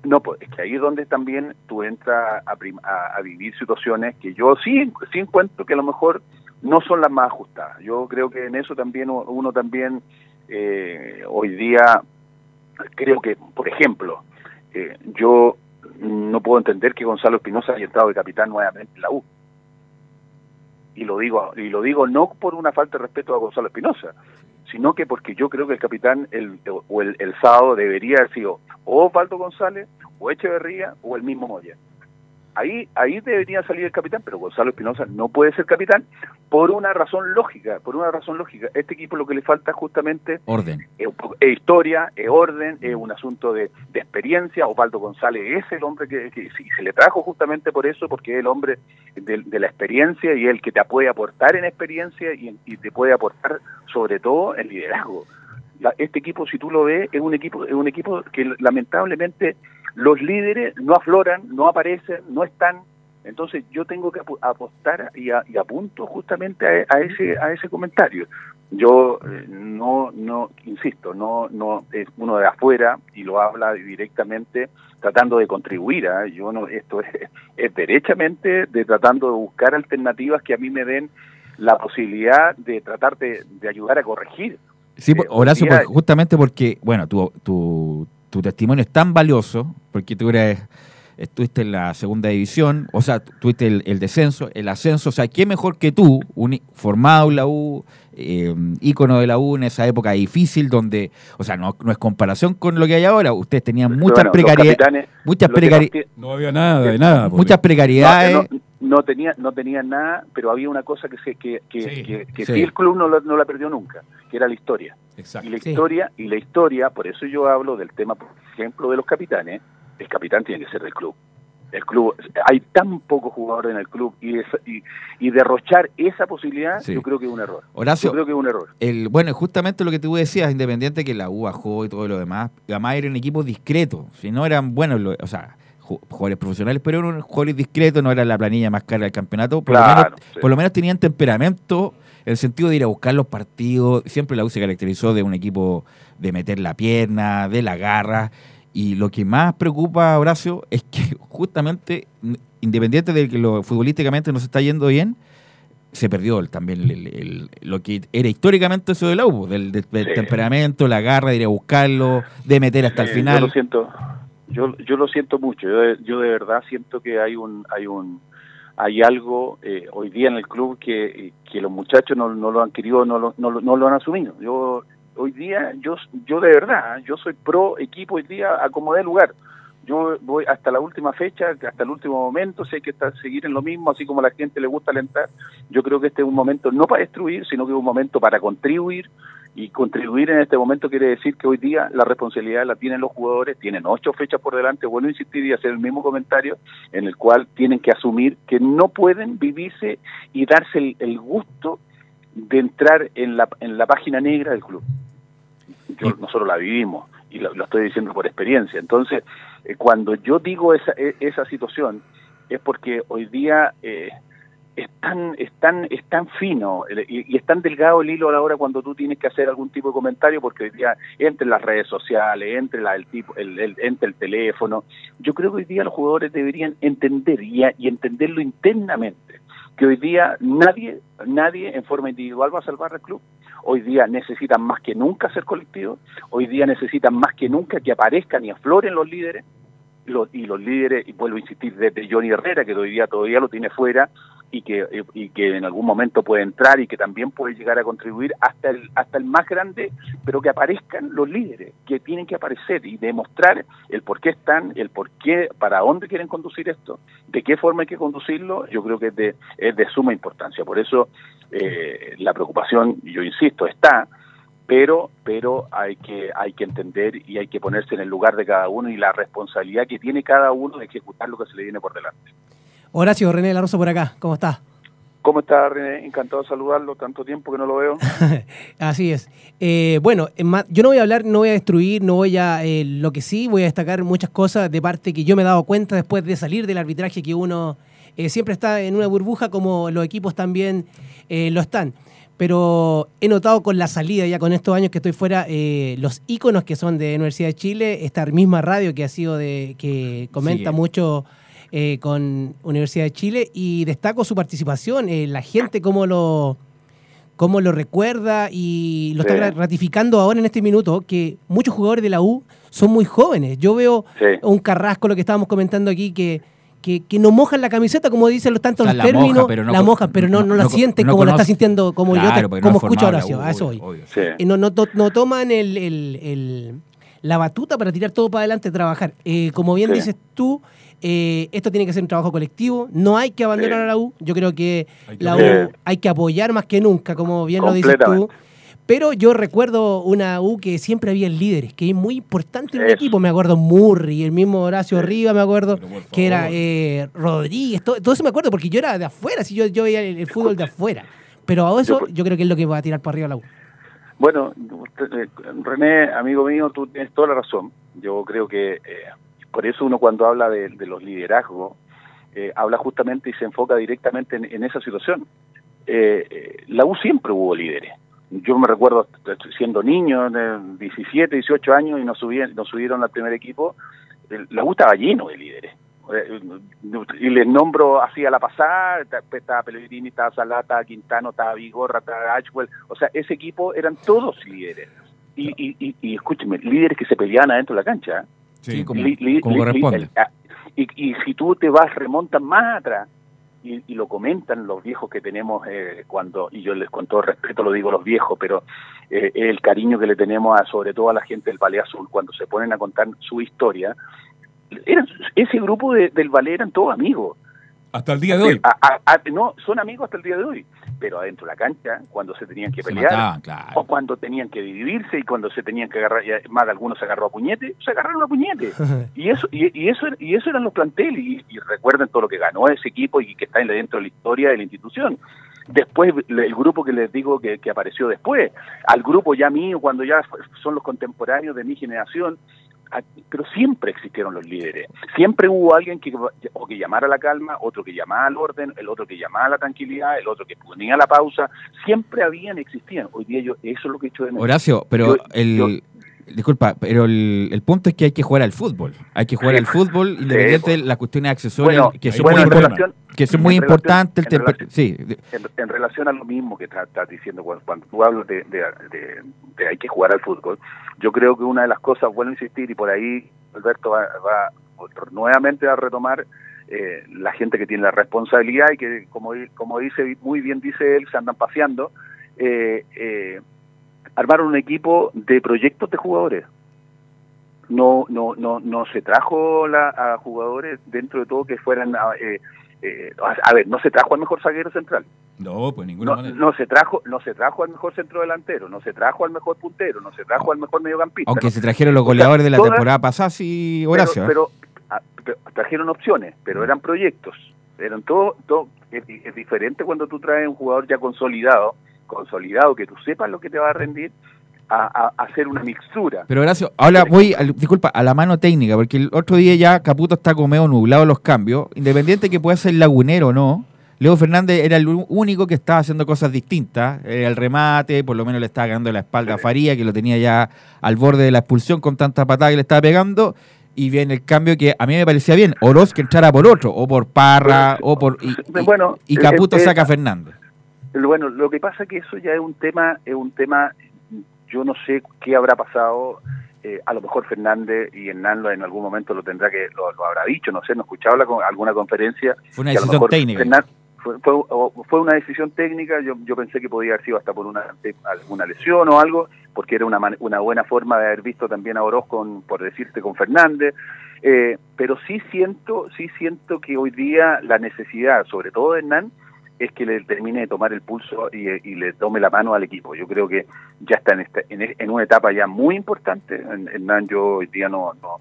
No, pues es que ahí es donde también tú entras a, a- a vivir situaciones que yo sí, sí encuentro que a lo mejor no son las más ajustadas. Yo creo que en eso también uno también eh, hoy día creo que, por ejemplo, eh, yo no puedo entender que Gonzalo Espinosa haya entrado de capitán nuevamente en la U. Y lo digo y lo digo no por una falta de respeto a Gonzalo Espinosa, sino que porque yo creo que el capitán el, o el, el sábado debería haber sido o Osvaldo González, o Echeverría, o el mismo Moya. Ahí, ahí debería salir el capitán, pero Gonzalo Espinosa no puede ser capitán por una razón lógica, por una razón lógica. Este equipo lo que le falta justamente Orden. es, es historia, es orden, es un asunto de, de experiencia. Osvaldo González es el hombre que, se le trajo justamente por eso, porque es el hombre de, de la experiencia y el que te puede aportar en experiencia y, y te puede aportar sobre todo en liderazgo. La- este equipo, si tú lo ves, es un equipo, es un equipo que lamentablemente los líderes no afloran, no aparecen, no están. Entonces yo tengo que apostar y, a- y apunto justamente a, a ese a ese comentario. Yo eh, no no insisto, no no es uno de afuera y lo habla directamente tratando de contribuir. ¿ah? Yo no esto es, es derechamente de tratando de buscar alternativas que a mí me den la posibilidad de tratar de, de ayudar a corregir. Sí, por- Eh, Horacio, pues, justamente porque, bueno, tu, tu, tu testimonio es tan valioso, porque tú eres, estuviste en la segunda división, o sea, tuviste el, el descenso, el ascenso, o sea, ¿qué mejor que tú, un, formado en la U, eh, ícono de la U en esa época difícil, donde, o sea, no, no es comparación con lo que hay ahora, ustedes tenían muchas Bueno, precariedades, muchas los que precari- parti- No había nada de nada. porque- muchas precariedades. No, no, no tenía no tenía nada, pero había una cosa que se, que, que, Sí, que, que sí. sí el club no, lo- no la perdió nunca, que era la historia. Exacto. Y la Sí. historia y la historia, por eso yo hablo del tema, por ejemplo, de los capitanes. El capitán tiene que ser del club. El club, hay tan pocos jugadores en el club y, esa- y, y derrochar esa posibilidad, Sí. yo creo que es un error. Horacio, yo creo que es un error. El, bueno, justamente lo que tú decías, independiente que la U bajó y todo lo demás, además eran equipos discretos, si no eran buenos, lo- o sea, jugadores profesionales, pero eran jugadores discretos, no era la planilla más cara del campeonato, por, lo, menos, sí. por lo menos tenían temperamento, en el sentido de ir a buscar los partidos, siempre la U se caracterizó de un equipo de meter la pierna, de la garra, y lo que más preocupa, Horacio, es que justamente, independiente de que lo futbolísticamente no se está yendo bien, se perdió el- también el- el- lo que era históricamente eso del AU, del, del- del Sí. temperamento, la garra de ir a buscarlo, de meter hasta el final. Yo lo siento, yo, yo lo siento mucho. Yo, yo de verdad siento que hay un, hay un, hay algo eh, hoy día en el club que, que los muchachos no, no lo han querido, no lo, no, no lo han asumido. Yo hoy día, yo, yo de verdad, yo soy pro equipo hoy día a lugar. Yo voy hasta la última fecha, hasta el último momento, sé que está seguir en lo mismo, así como a la gente le gusta alentar. Yo creo que este es un momento no para destruir, sino que es un momento para contribuir, y contribuir en este momento quiere decir que hoy día la responsabilidad la tienen los jugadores, tienen ocho fechas por delante, vuelvo a insistir y hacer el mismo comentario, en el cual tienen que asumir que no pueden vivirse y darse el, el gusto de entrar en la, en la página negra del club. Yo- nosotros la vivimos y lo, lo estoy diciendo por experiencia. Entonces, eh, cuando yo digo esa, e- esa situación, es porque hoy día eh, es, tan, es, tan, es tan fino y, es tan delgado el hilo a la hora cuando tú tienes que hacer algún tipo de comentario, porque hoy día entre las redes sociales, entre el tipo, entre el teléfono, yo creo que hoy día los jugadores deberían entender y entenderlo internamente, que hoy día nadie, nadie en forma individual va a salvar al club. Hoy día necesitan más que nunca ser colectivos, hoy día necesitan más que nunca que aparezcan y afloren los líderes, los- y los líderes, y vuelvo a insistir, desde Johnny Herrera, que hoy día todavía lo tiene fuera, y que, y que en algún momento puede entrar y que también puede llegar a contribuir hasta el, hasta el más grande, pero que aparezcan los líderes, que tienen que aparecer y demostrar el por qué están, el por qué, para dónde quieren conducir esto, de qué forma hay que conducirlo, yo creo que es de, es de suma importancia. Por eso eh, la preocupación, yo insisto, está, pero pero hay que hay que entender y hay que ponerse en el lugar de cada uno y la responsabilidad que tiene cada uno de ejecutar lo que se le viene por delante. Horacio, René La Rosa por acá, ¿cómo está? ¿Cómo está René? Encantado de saludarlo, tanto tiempo que no lo veo. Así es. Eh, bueno, en ma- yo no voy a hablar, no voy a destruir, no voy a... eh, lo que sí, voy a destacar muchas cosas de parte que yo me he dado cuenta después de salir del arbitraje que uno eh, siempre está en una burbuja como los equipos también eh, lo están. Pero he notado con la salida, ya con estos años que estoy fuera, eh, los íconos que son de Universidad de Chile, esta misma radio que ha sido de, que comenta mucho eh, con Universidad de Chile y destaco su participación, eh, la gente cómo lo, cómo lo recuerda y lo Sí. está ratificando ahora en este minuto que muchos jugadores de la U son muy jóvenes. Yo veo Sí. un Carrasco, lo que estábamos comentando aquí, que, que, que no mojan la camiseta, como dicen los tantos O sea, los la moja, términos, pero no la mojan, pero no, no, no- la no- sienten no como lo está sintiendo, como yo, Claro, te- porque no como es escucho a Horacio, la a eso obvio. Sí. Eh, no, no, to- no toman el, el- el- la batuta para tirar todo para adelante, trabajar. Eh, como bien Sí. dices tú, eh, esto tiene que ser un trabajo colectivo, no hay que abandonar Sí. a la U, yo creo que Hay que la. U hay que apoyar más que nunca, como bien lo dices tú. Pero yo recuerdo una U que siempre había líderes, que es muy importante en el equipo. Me acuerdo Murray, el mismo Horacio Sí. Riva, me acuerdo, que era eh, Rodríguez, todo, todo eso me acuerdo porque yo era de afuera, si yo, yo veía el, el fútbol de afuera. Pero a eso Yo- creo que es lo que va a tirar para arriba la U. Bueno, eh, René, amigo mío, tú tienes toda la razón. Yo creo que eh, por eso uno cuando habla de, los liderazgos, eh, habla justamente y se enfoca directamente en, esa situación. Eh, eh, la U siempre hubo líderes. Yo me recuerdo siendo niño, de 17, 18 años, y nos, subían, nos subieron al primer equipo, la U estaba lleno de líderes. Eh, Y les nombro así a la pasada, ta- estaba Pellegrini, estaba Salata, Quintano, estaba Vigorra, estaba Ashwell, o sea, ese equipo eran todos líderes. Y, y, y, y escúcheme, líderes que se peleaban adentro de la cancha. Sí, como, Li- li- como li- corresponde. li- ah, y, y si tú te vas, remontan más atrás, y, y lo comentan los viejos que tenemos eh, cuando, y yo les con todo respeto lo digo los viejos, pero eh, el cariño que le tenemos a, sobre todo a la gente del Ballet Azul, cuando se ponen a contar su historia, eran, ese grupo de- del ballet eran todos amigos. Hasta el día de hoy. A- a- a- no, son amigos hasta el día de hoy, pero adentro de la cancha, cuando se tenían que Se pelear, mataban, claro. o cuando tenían que dividirse y cuando se tenían que agarrar, y más de algunos se agarró a puñete, se agarraron a puñete. Y eso, y, y eso, y eso eran los planteles, y, y recuerden todo lo que ganó ese equipo y que está en- dentro de la historia de la institución. Después, le- el grupo que les digo que, que apareció después, al grupo ya mío, cuando ya son los contemporáneos de mi generación, pero siempre existieron los líderes. Siempre hubo alguien que o que llamara a la calma, otro que llamaba al orden, el otro que llamaba a la tranquilidad, el otro que ponía la pausa. Siempre habían, existían. Hoy día yo, eso es lo que he hecho de menos. Horacio, pero Yo- el, yo- disculpa, pero el, el punto es que hay que jugar al fútbol. Hay que jugar al fútbol independiente de las cuestiones accesorias Bueno, que son bueno, muy, relación- que son muy importantes. en relación- sí, en, en relación a lo mismo que estás estás diciendo cuando, cuando tú hablas de, de- de- de hay que jugar al fútbol, yo creo que una de las cosas, vuelvo a insistir, y por ahí Alberto va, va nuevamente a retomar eh, la gente que tiene la responsabilidad y que, como, como dice muy bien dice él, se andan paseando, eh, eh, armaron un equipo de proyectos de jugadores. No, no, no, no se trajo la, a jugadores dentro de todo que fueran a, eh, a- ver, no se trajo al mejor zaguero central. No, pues ninguna No, manera. no se trajo, no se trajo al mejor centro delantero, no se trajo al mejor puntero, no se trajo al mejor mediocampista. aunque no- se trajeron los o sea, goleadores de la todas- temporada pasada, sí, pero, Horacio. ¿eh? pero, ah, pero trajeron opciones, pero eran proyectos, eran todo, todo es, es diferente cuando tú traes un jugador ya consolidado, consolidado que tú sepas lo que te va a rendir, a, hacer una mixtura. Pero Horacio, ahora voy, al- disculpa, a la mano técnica, porque el otro día ya Caputo está como medio nublado los cambios, independiente que pueda ser lagunero o no. Leo Fernández era el único que estaba haciendo cosas distintas. Era el remate, por lo menos le estaba ganando la espalda a Faría, que lo tenía ya al borde de la expulsión con tanta patada que le estaba pegando. Y viene el cambio que a mí me parecía bien. Oroz que entrara por otro, o por Parra, o por. Y, y- Bueno, y eh, Caputo eh, saca a Fernández. Bueno, lo que pasa es que eso ya es un tema, es un tema, yo no sé qué habrá pasado, eh, a lo mejor Fernández y Hernán en algún momento lo tendrá que, lo, lo habrá dicho, no sé, no he escuchado la con- alguna conferencia. Fue una decisión técnica. Fue, fue, fue una decisión técnica, yo, yo pensé que podía haber sido hasta por una, alguna lesión o algo, porque era una, una buena forma de haber visto también a Oroz con, por decirte, con Fernández. Eh, pero sí siento, sí siento que hoy día la necesidad, sobre todo de Hernán, es que le termine de tomar el pulso y, le tome la mano al equipo. Yo creo que ya está en, esta- en, en una etapa ya muy importante. Hernán, yo hoy día no, no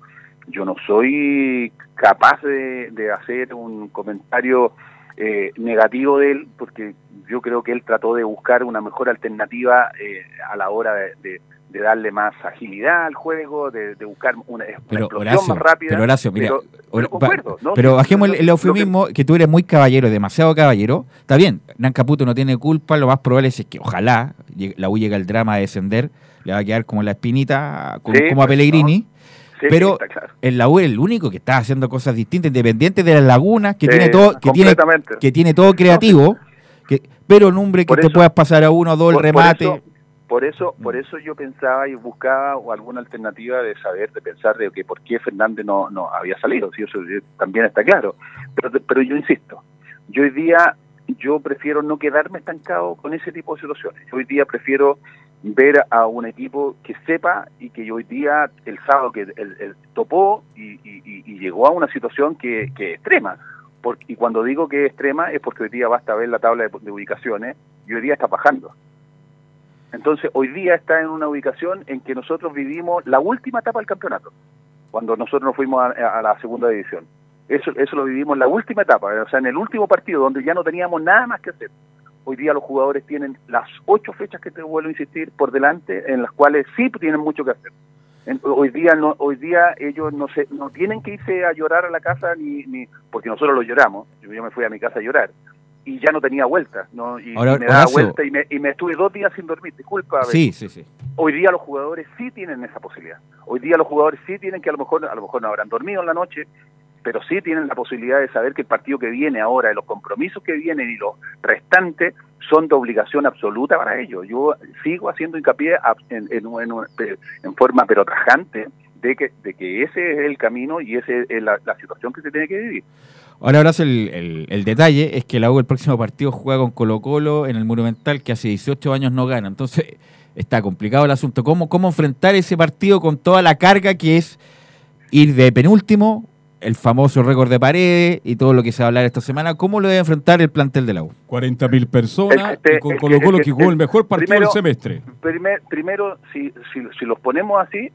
yo no soy capaz de, de hacer un comentario eh, negativo de él, porque yo creo que él trató de buscar una mejor alternativa eh, a la hora de- de darle más agilidad al juego, de, de buscar una, una Pero explosión Horacio, más rápida. pero Horacio, mira, pero- pero concuerdo, ¿no? pero bajemos el, el eufemismo que... tú eres muy caballero, demasiado caballero. Está bien, Nan Caputo no tiene culpa, lo más probable es que ojalá la U llegue al drama de descender, le va a quedar como la espinita, como, Sí, como a pues, Pellegrini. no. Sí, pero sí, claro. el la U es el único que está haciendo cosas distintas, independiente de las lagunas, que tiene todo, que tiene, que tiene todo creativo, que, pero en un que Por te eso- puedas pasar a uno o dos el remate. eso, por eso, por eso yo pensaba y buscaba alguna alternativa de saber, de pensar de que por qué Fernández no, no había salido, si eso eh, también está claro. Pero, pero yo insisto, yo hoy día yo prefiero no quedarme estancado con ese tipo de situaciones. Yo hoy día prefiero ver a un equipo que sepa y que hoy día el sábado que el, el topó y, y- llegó a una situación que, que es extrema. Por- y cuando digo que es extrema es porque hoy día basta ver la tabla de, de ubicaciones y hoy día está bajando. Entonces, hoy día está en una ubicación en que nosotros vivimos la última etapa del campeonato, cuando nosotros nos fuimos a, a la segunda división. Eso, eso lo vivimos en la última etapa, o sea, en el último partido, donde ya no teníamos nada más que hacer. Hoy día los jugadores tienen las ocho fechas que te vuelvo a insistir por delante, en las cuales sí tienen mucho que hacer. Hoy día no, hoy día ellos no se, no tienen que irse a llorar a la casa ni, ni porque nosotros lo lloramos. Yo me fui a mi casa a llorar y ya no tenía vuelta, ¿no? Y, Ahora, me daba Horacio. vuelta y me, y me estuve dos días sin dormir. Disculpa. Sí, sí, sí. Hoy día los jugadores sí tienen esa posibilidad. Hoy día los jugadores sí tienen que a lo mejor a lo mejor no habrán dormido en la noche, pero sí tienen la posibilidad de saber que el partido que viene ahora, los compromisos que vienen y los restantes son de obligación absoluta para ellos. Yo sigo haciendo hincapié en, en, en- en forma pero tajante de que, de que ese es el camino y esa es la, la situación que se tiene que vivir. Ahora, ahora el, el- el detalle es que la U el próximo partido juega con Colo Colo en el Monumental que hace 18 años no gana. Entonces está complicado el asunto. ¿Cómo, cómo enfrentar ese partido con toda la carga que es ir de penúltimo, el famoso récord de paredes y todo lo que se va a hablar esta semana? ¿Cómo lo debe enfrentar el plantel de la U? 40.000 personas y con Colo Colo que que- jugó el el- mejor partido primero- del semestre. Primer- primero, si, si, si los ponemos así,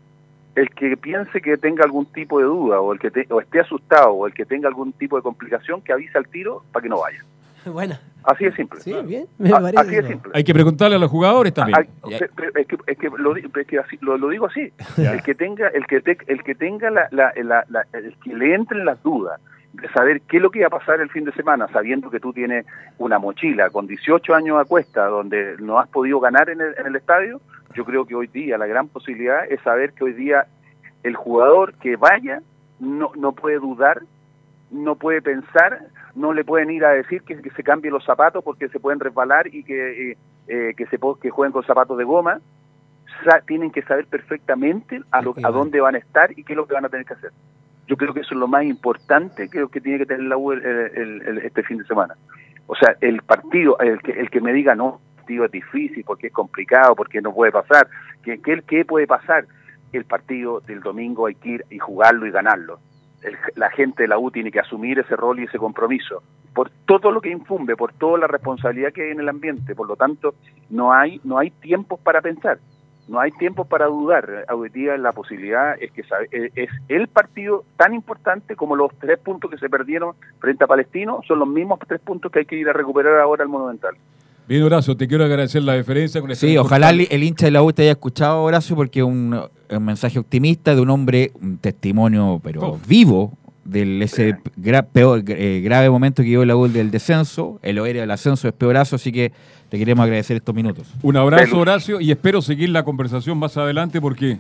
el que piense que tenga algún tipo de duda o el que te- o esté asustado o el que tenga algún tipo de complicación, que avise al tiro para que no vaya. Buena. Así de simple. Sí, bien. Me A- parece así de simple. Hay que preguntarle a los jugadores también. Es que, es que lo, di- es que así- lo- lo digo así. El que tenga, el que te- el que tenga la, la- la- la- el que le entren las dudas saber qué es lo que va a pasar el fin de semana, sabiendo que tú tienes una mochila con 18 años a cuesta, donde no has podido ganar en el, en el estadio, Yo creo que hoy día la gran posibilidad es saber que hoy día el jugador que vaya no, no puede dudar, no puede pensar, no le pueden ir a decir que, que se cambie los zapatos porque se pueden resbalar y que, eh, eh, que, se, que jueguen con zapatos de goma. Sa- tienen que saber perfectamente a, lo, a dónde van a estar y qué es lo que van a tener que hacer. Yo creo que eso es lo más importante que tiene que tener la U el- este fin de semana. O sea, el partido, el que, el que me diga no, el partido es difícil, porque es complicado, porque no puede pasar, ¿qué, qué, qué puede pasar? El partido del domingo hay que ir y jugarlo y ganarlo. El- la gente de la U tiene que asumir ese rol y ese compromiso por todo lo que infumbe, por toda la responsabilidad que hay en el ambiente. Por lo tanto, no hay no hay tiempos para pensar, no hay tiempos para dudar. Hoy día la posibilidad es que sabe- es el partido tan importante como los tres puntos que se perdieron frente a Palestino, son los mismos tres puntos que hay que ir a recuperar ahora al Monumental. Bien, Horacio, te quiero agradecer la deferencia con este Sí, ojalá el, el hincha de la U te haya escuchado, Horacio, porque es un, un mensaje optimista de un hombre, un testimonio, pero Oh. vivo, del ese gra- peor, eh, grave momento que vivió la U del descenso. El OER del ascenso es peorazo, así que te queremos agradecer estos minutos. Un abrazo. Horacio, y espero seguir la conversación más adelante porque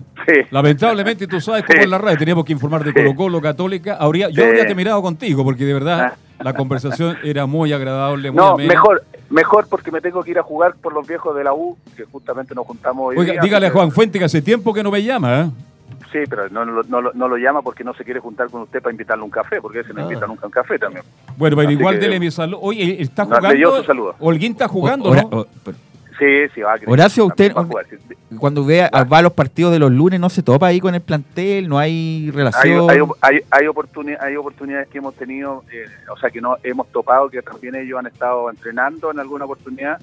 lamentablemente tú sabes cómo Sí. es la radio, teníamos que informar de Colo Colo, Católica. Habría, yo habría terminado contigo porque de verdad la conversación era muy agradable, muy No, amena. mejor, mejor porque me tengo que ir a jugar por los viejos de la U, que justamente nos juntamos hoy Oiga, día, dígale a Juan Fuente que hace tiempo que no me llama, ¿eh? Sí, pero no, no, no, lo- no lo llama porque no se quiere juntar con usted para invitarle un café, porque ese no invita nunca a un café también. Bueno, pero Así igual que- dele mi saludo. Oye, ¿él ¿está jugando? le dio su saludo. Holguín está jugando, Ora- ¿no? o- Sí, sí, va a Horacio, usted también va a jugar, sí. cuando ve a, va a los partidos de los lunes, ¿no se topa ahí con el plantel? ¿No hay Hay, relación? hay, hay, hay, oportuni- hay oportunidades que hemos tenido, eh, o sea, que no hemos topado, que también ellos han estado entrenando en alguna oportunidad,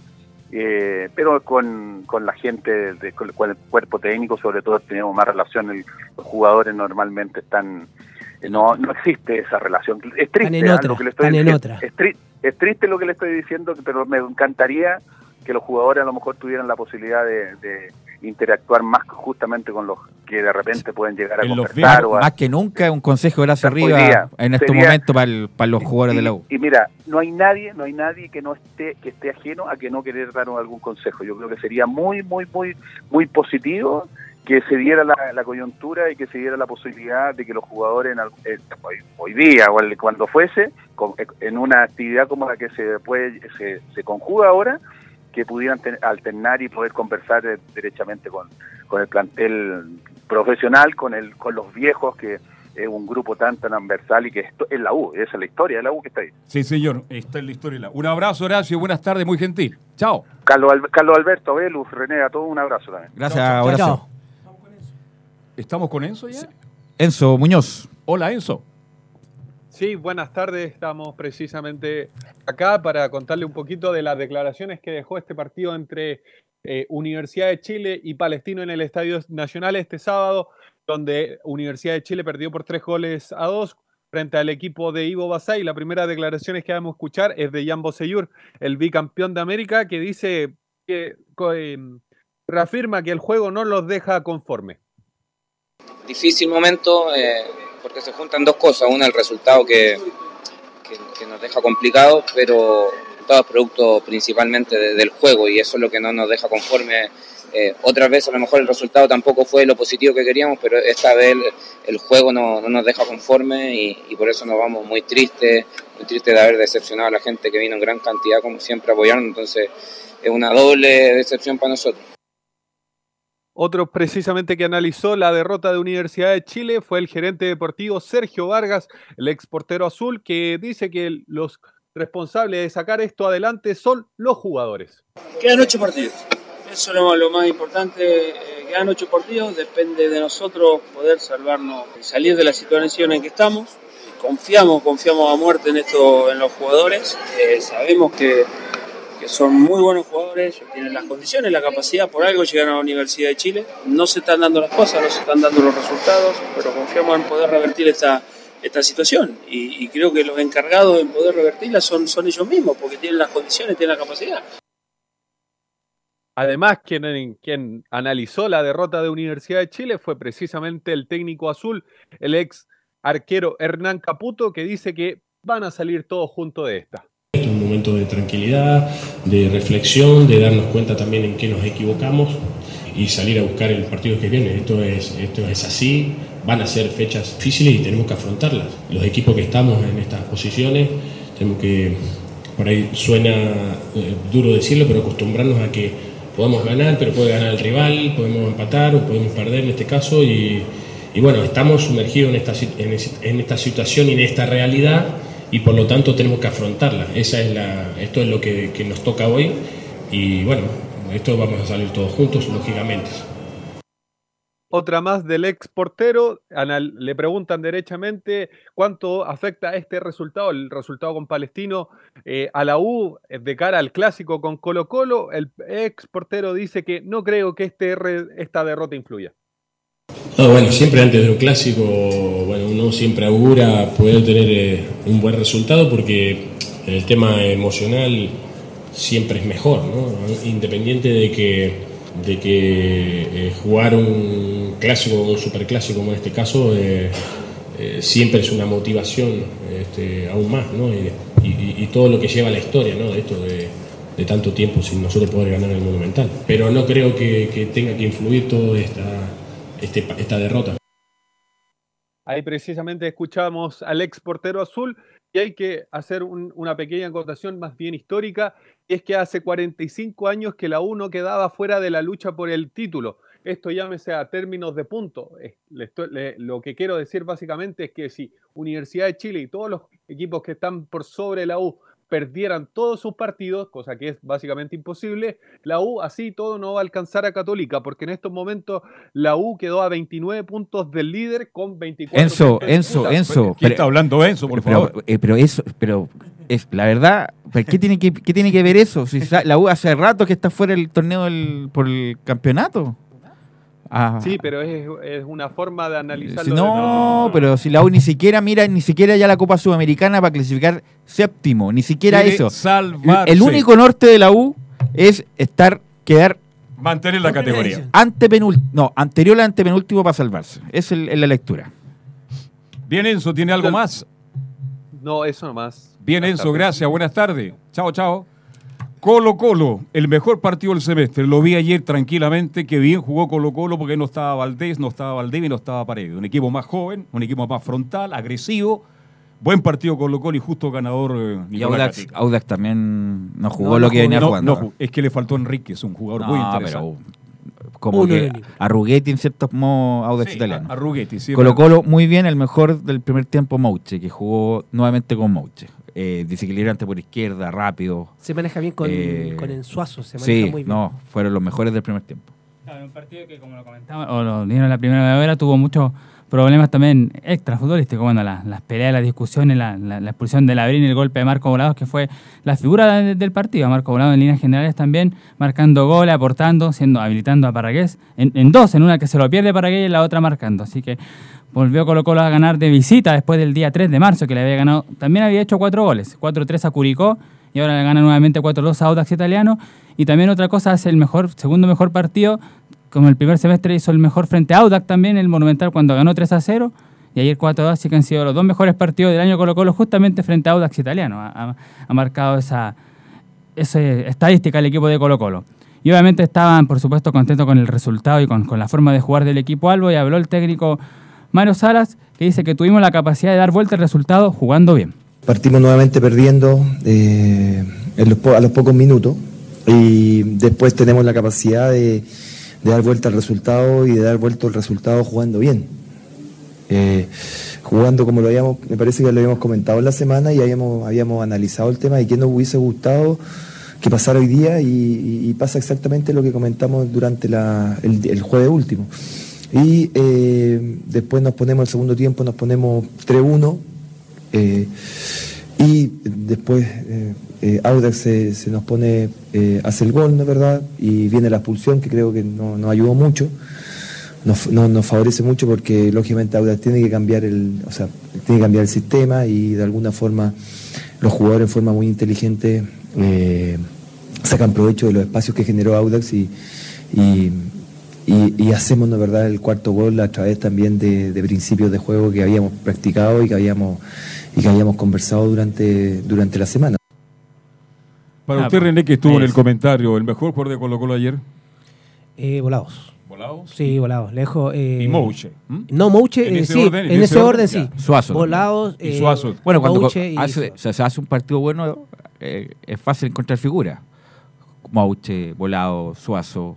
eh, pero con, con la gente, de, con, el, cuerpo técnico, sobre todo, tenemos más relación. El- los jugadores normalmente están. eh, No, no existe esa relación. Es triste en ¿ah? otra, lo que le estoy diciendo. otra. Es, tri- es triste lo que le estoy diciendo, pero me encantaría que los jugadores a lo mejor tuvieran la posibilidad de, de interactuar más justamente con los que de repente pueden llegar a En los conversar o a- Más que nunca, un consejo de Hoy Arriba día en este sería- momento para, el- para los jugadores de la U. y mira, no hay nadie, no hay nadie que no esté que esté ajeno a que no querer dar algún consejo. Yo creo que sería muy, muy, muy, muy positivo que se diera la, la coyuntura y que se diera la posibilidad de que los jugadores en al- eh, hoy, hoy día o el- cuando fuese con- en una actividad como la que se puede se, se conjuga ahora que pudieran ten- alternar y poder conversar eh, derechamente con, con el plantel profesional, con el con los viejos que es un grupo tan transversal y que esto es la U, esa es la historia de la U que está ahí. Sí, señor, está en la historia. de la- Un abrazo, Horacio, buenas tardes, muy gentil. Chao. Carlos, Carlos Alberto, Velus, René, a todos un abrazo también. Gracias, Chao, chao, Horacio. chao. ¿Estamos con Enzo ya? Enzo Muñoz. Hola, Enzo. Sí, buenas tardes. Estamos precisamente acá para contarle un poquito de las declaraciones que dejó este partido entre eh, Universidad de Chile y Palestino en el Estadio Nacional este sábado, donde Universidad de Chile perdió por tres goles a dos frente al equipo de Ivo Basay. La primera declaración que vamos a escuchar es de Jan Boseyur, el bicampeón de América, que dice que eh, reafirma que el juego no los deja conforme. difícil momento eh, porque se juntan dos cosas. Una, el resultado que, que, nos deja complicado, pero todo es producto principalmente de- del juego y eso es lo que no nos deja conforme. Eh, otras veces a lo mejor el resultado tampoco fue lo positivo que queríamos, pero esta vez el, juego no, no nos deja conforme y, y por eso nos vamos muy tristes, muy tristes de haber decepcionado a la gente que vino en gran cantidad como siempre apoyarnos. Entonces es una doble decepción para nosotros. Otro precisamente que analizó la derrota de Universidad de Chile fue el gerente deportivo Sergio Vargas, el ex portero azul, que dice que los responsables de sacar esto adelante son los jugadores. Quedan ocho partidos. Eso es lo, más importante. eh, quedan ocho partidos. Depende de nosotros poder salvarnos, salir de la situación en que estamos. Confiamos, confiamos a muerte en esto, en los jugadores. Eh, sabemos que, que son muy buenos jugadores, tienen las condiciones, la capacidad, por algo llegaron a la Universidad de Chile. No se están dando las cosas, no se están dando los resultados, pero confiamos en poder revertir esta, esta situación. Y, y creo que los encargados en poder revertirla son, son ellos mismos, porque tienen las condiciones, tienen la capacidad. Además, quien, quien analizó la derrota de Universidad de Chile fue precisamente el técnico azul, el ex arquero Hernán Caputo, que dice que van a salir todos juntos de esta. Momento de tranquilidad, de reflexión, de darnos cuenta también en qué nos equivocamos y salir a buscar el partido que viene. Esto es, esto es así, van a ser fechas difíciles y tenemos que afrontarlas. Los equipos que estamos en estas posiciones, tenemos que, por ahí suena eh, duro decirlo, pero acostumbrarnos a que podamos ganar, pero puede ganar el rival, podemos empatar o podemos perder en este caso y, y bueno, estamos sumergidos en esta, en, en esta situación y en esta realidad y por lo tanto tenemos que afrontarla. Esa es la, esto es lo que, nos toca hoy y bueno, esto vamos a salir todos juntos, lógicamente. Otra más del ex portero. Le preguntan derechamente cuánto afecta este resultado, el resultado con Palestino, eh, a la U eh, de cara al clásico con Colo Colo. El ex portero dice que no creo que este, esta derrota influya. No, bueno, siempre antes de un clásico, bueno, uno siempre augura poder tener eh, un buen resultado porque el tema emocional siempre es mejor, ¿no? Independiente de que, de que eh, jugar un clásico o un superclásico como en este caso eh, siempre es una motivación este, aún más, ¿no? Y, todo lo que lleva la historia, ¿no? De esto de tanto tiempo sin nosotros poder ganar el Monumental. Pero no creo que, que tenga que influir toda esta, este- esta derrota. Ahí precisamente escuchamos al ex portero azul y hay que hacer un- una pequeña acotación más bien histórica, es que hace 45 años que la U no quedaba fuera de la lucha por el título. Esto llámese a términos de punto. Lo que quiero decir básicamente es que si Universidad de Chile y todos los equipos que están por sobre la U perdieran todos sus partidos, cosa que es básicamente imposible, la U así todo no va a alcanzar a Católica, porque en estos momentos la U quedó a 29 puntos del líder con 24 Enzo, Enzo, disputa. Enzo. ¿Quién está hablando Enzo, por pero, favor? eh, pero eso, pero es la verdad, ¿pero ¿qué tiene que qué tiene que ver eso? Si la U hace rato que está fuera del torneo del- por el campeonato. Ah, Sí, pero es, es una forma de analizarlo. si de- no, pero si la U ni siquiera mira ni siquiera ya la Copa Sudamericana para clasificar séptimo, ni siquiera Quiere eso. salvarse. El único norte de la U es estar quedar Mantener la categoría. antepenúltimo, no, anterior al antepenúltimo para salvarse. Es el- la lectura. Bien, Enzo, ¿tiene algo más? No, eso nomás. Bien, Enzo, gracias. Buenas tardes. Chao, chao. Colo Colo, el mejor partido del semestre. Lo vi ayer tranquilamente, que bien jugó Colo Colo porque no estaba Valdés, no estaba Valdés y no estaba Paredes. Un equipo más joven, un equipo más frontal, agresivo. Buen partido Colo Colo y justo ganador eh, Y Audax. Audax también no jugó No, lo no que venía no, jugando. no, es que le faltó Enrique, es un jugador muy interesante. pero como Uno que de nivel. a Ruggetti en ciertos modos Audax Sí, italiano. a- a Ruggetti, sí, Colo muy bien, el mejor del primer tiempo Mouche, que jugó nuevamente con Mouche. Eh, desequilibrante por izquierda, rápido. Se maneja bien con, Eh, con Ensuazo, se maneja Sí, muy bien. no, fueron los mejores del primer tiempo. Claro, un partido que, como lo comentaba, o lo dieron la primera hora, tuvo muchos problemas también extra futbolísticos. Bueno, la- las peleas, las discusiones, la, la- la expulsión de Labrín el golpe de Marco Volados, que fue la figura de- del partido. Marco Volado en líneas generales también, marcando goles, aportando, siendo habilitando a Parragués. En, dos, en una que se lo pierde Parragués y en la otra marcando. Así que volvió Colo Colo a ganar de visita después del día 3 de marzo, que le había ganado. También había hecho cuatro goles: 4-3 a Curicó y ahora le gana nuevamente 4-2 a Audax Italiano. Y también otra cosa, es el mejor, segundo mejor partido como el primer semestre hizo el mejor frente a Audax también, el Monumental cuando ganó 3 a 0, y ayer 4 a 2, así que han sido los dos mejores partidos del año Colo Colo justamente frente a Audax Italiano. Ha, marcado esa, esa estadística el equipo de Colo Colo. Y obviamente estaban, por supuesto, contentos con el resultado y con, con la forma de jugar del equipo Albo, y habló el técnico Mario Salas, que dice que tuvimos la capacidad de dar vuelta al resultado jugando bien. Partimos nuevamente perdiendo eh, a los pocos minutos y después tenemos la capacidad de, de dar vuelta al resultado y de dar vuelta al resultado jugando bien. Eh, jugando como lo habíamos, me parece que lo habíamos comentado en la semana y habíamos, habíamos analizado el tema de que nos hubiese gustado que pasara hoy día y, pasa exactamente lo que comentamos durante la- el, el jueves último. Y eh, después nos ponemos el segundo tiempo, nos ponemos 3-1 eh, y después eh, eh, Audax se, se nos pone, eh, hace el gol, ¿no es verdad? Y viene la expulsión que creo que no- nos ayudó mucho. Nos, no- nos favorece mucho porque lógicamente Audax tiene que cambiar el, o sea, tiene que cambiar el sistema y de alguna forma los jugadores en forma muy inteligente sacan provecho de los espacios que generó Audax y, y, y- y hacemos, ¿no es verdad?, el cuarto gol a través también de, de principios de juego que habíamos practicado y que habíamos, y que habíamos conversado durante, durante la semana. Para Ah, usted, René, que estuvo en el comentario, ¿el mejor jugador de Colo Colo ayer? Eh, volados. ¿Volados? Sí, volados. Lejos. Eh, Y Mouche. No, Mouche, En eh, ese sí. orden- en, ese orden, sí. Suazo. Volados. Y eh, Suazo. Bueno, cuando Mouche y hace, o sea, se hace un partido bueno, eh, es fácil encontrar figuras. Mauche, Volado, Suazo.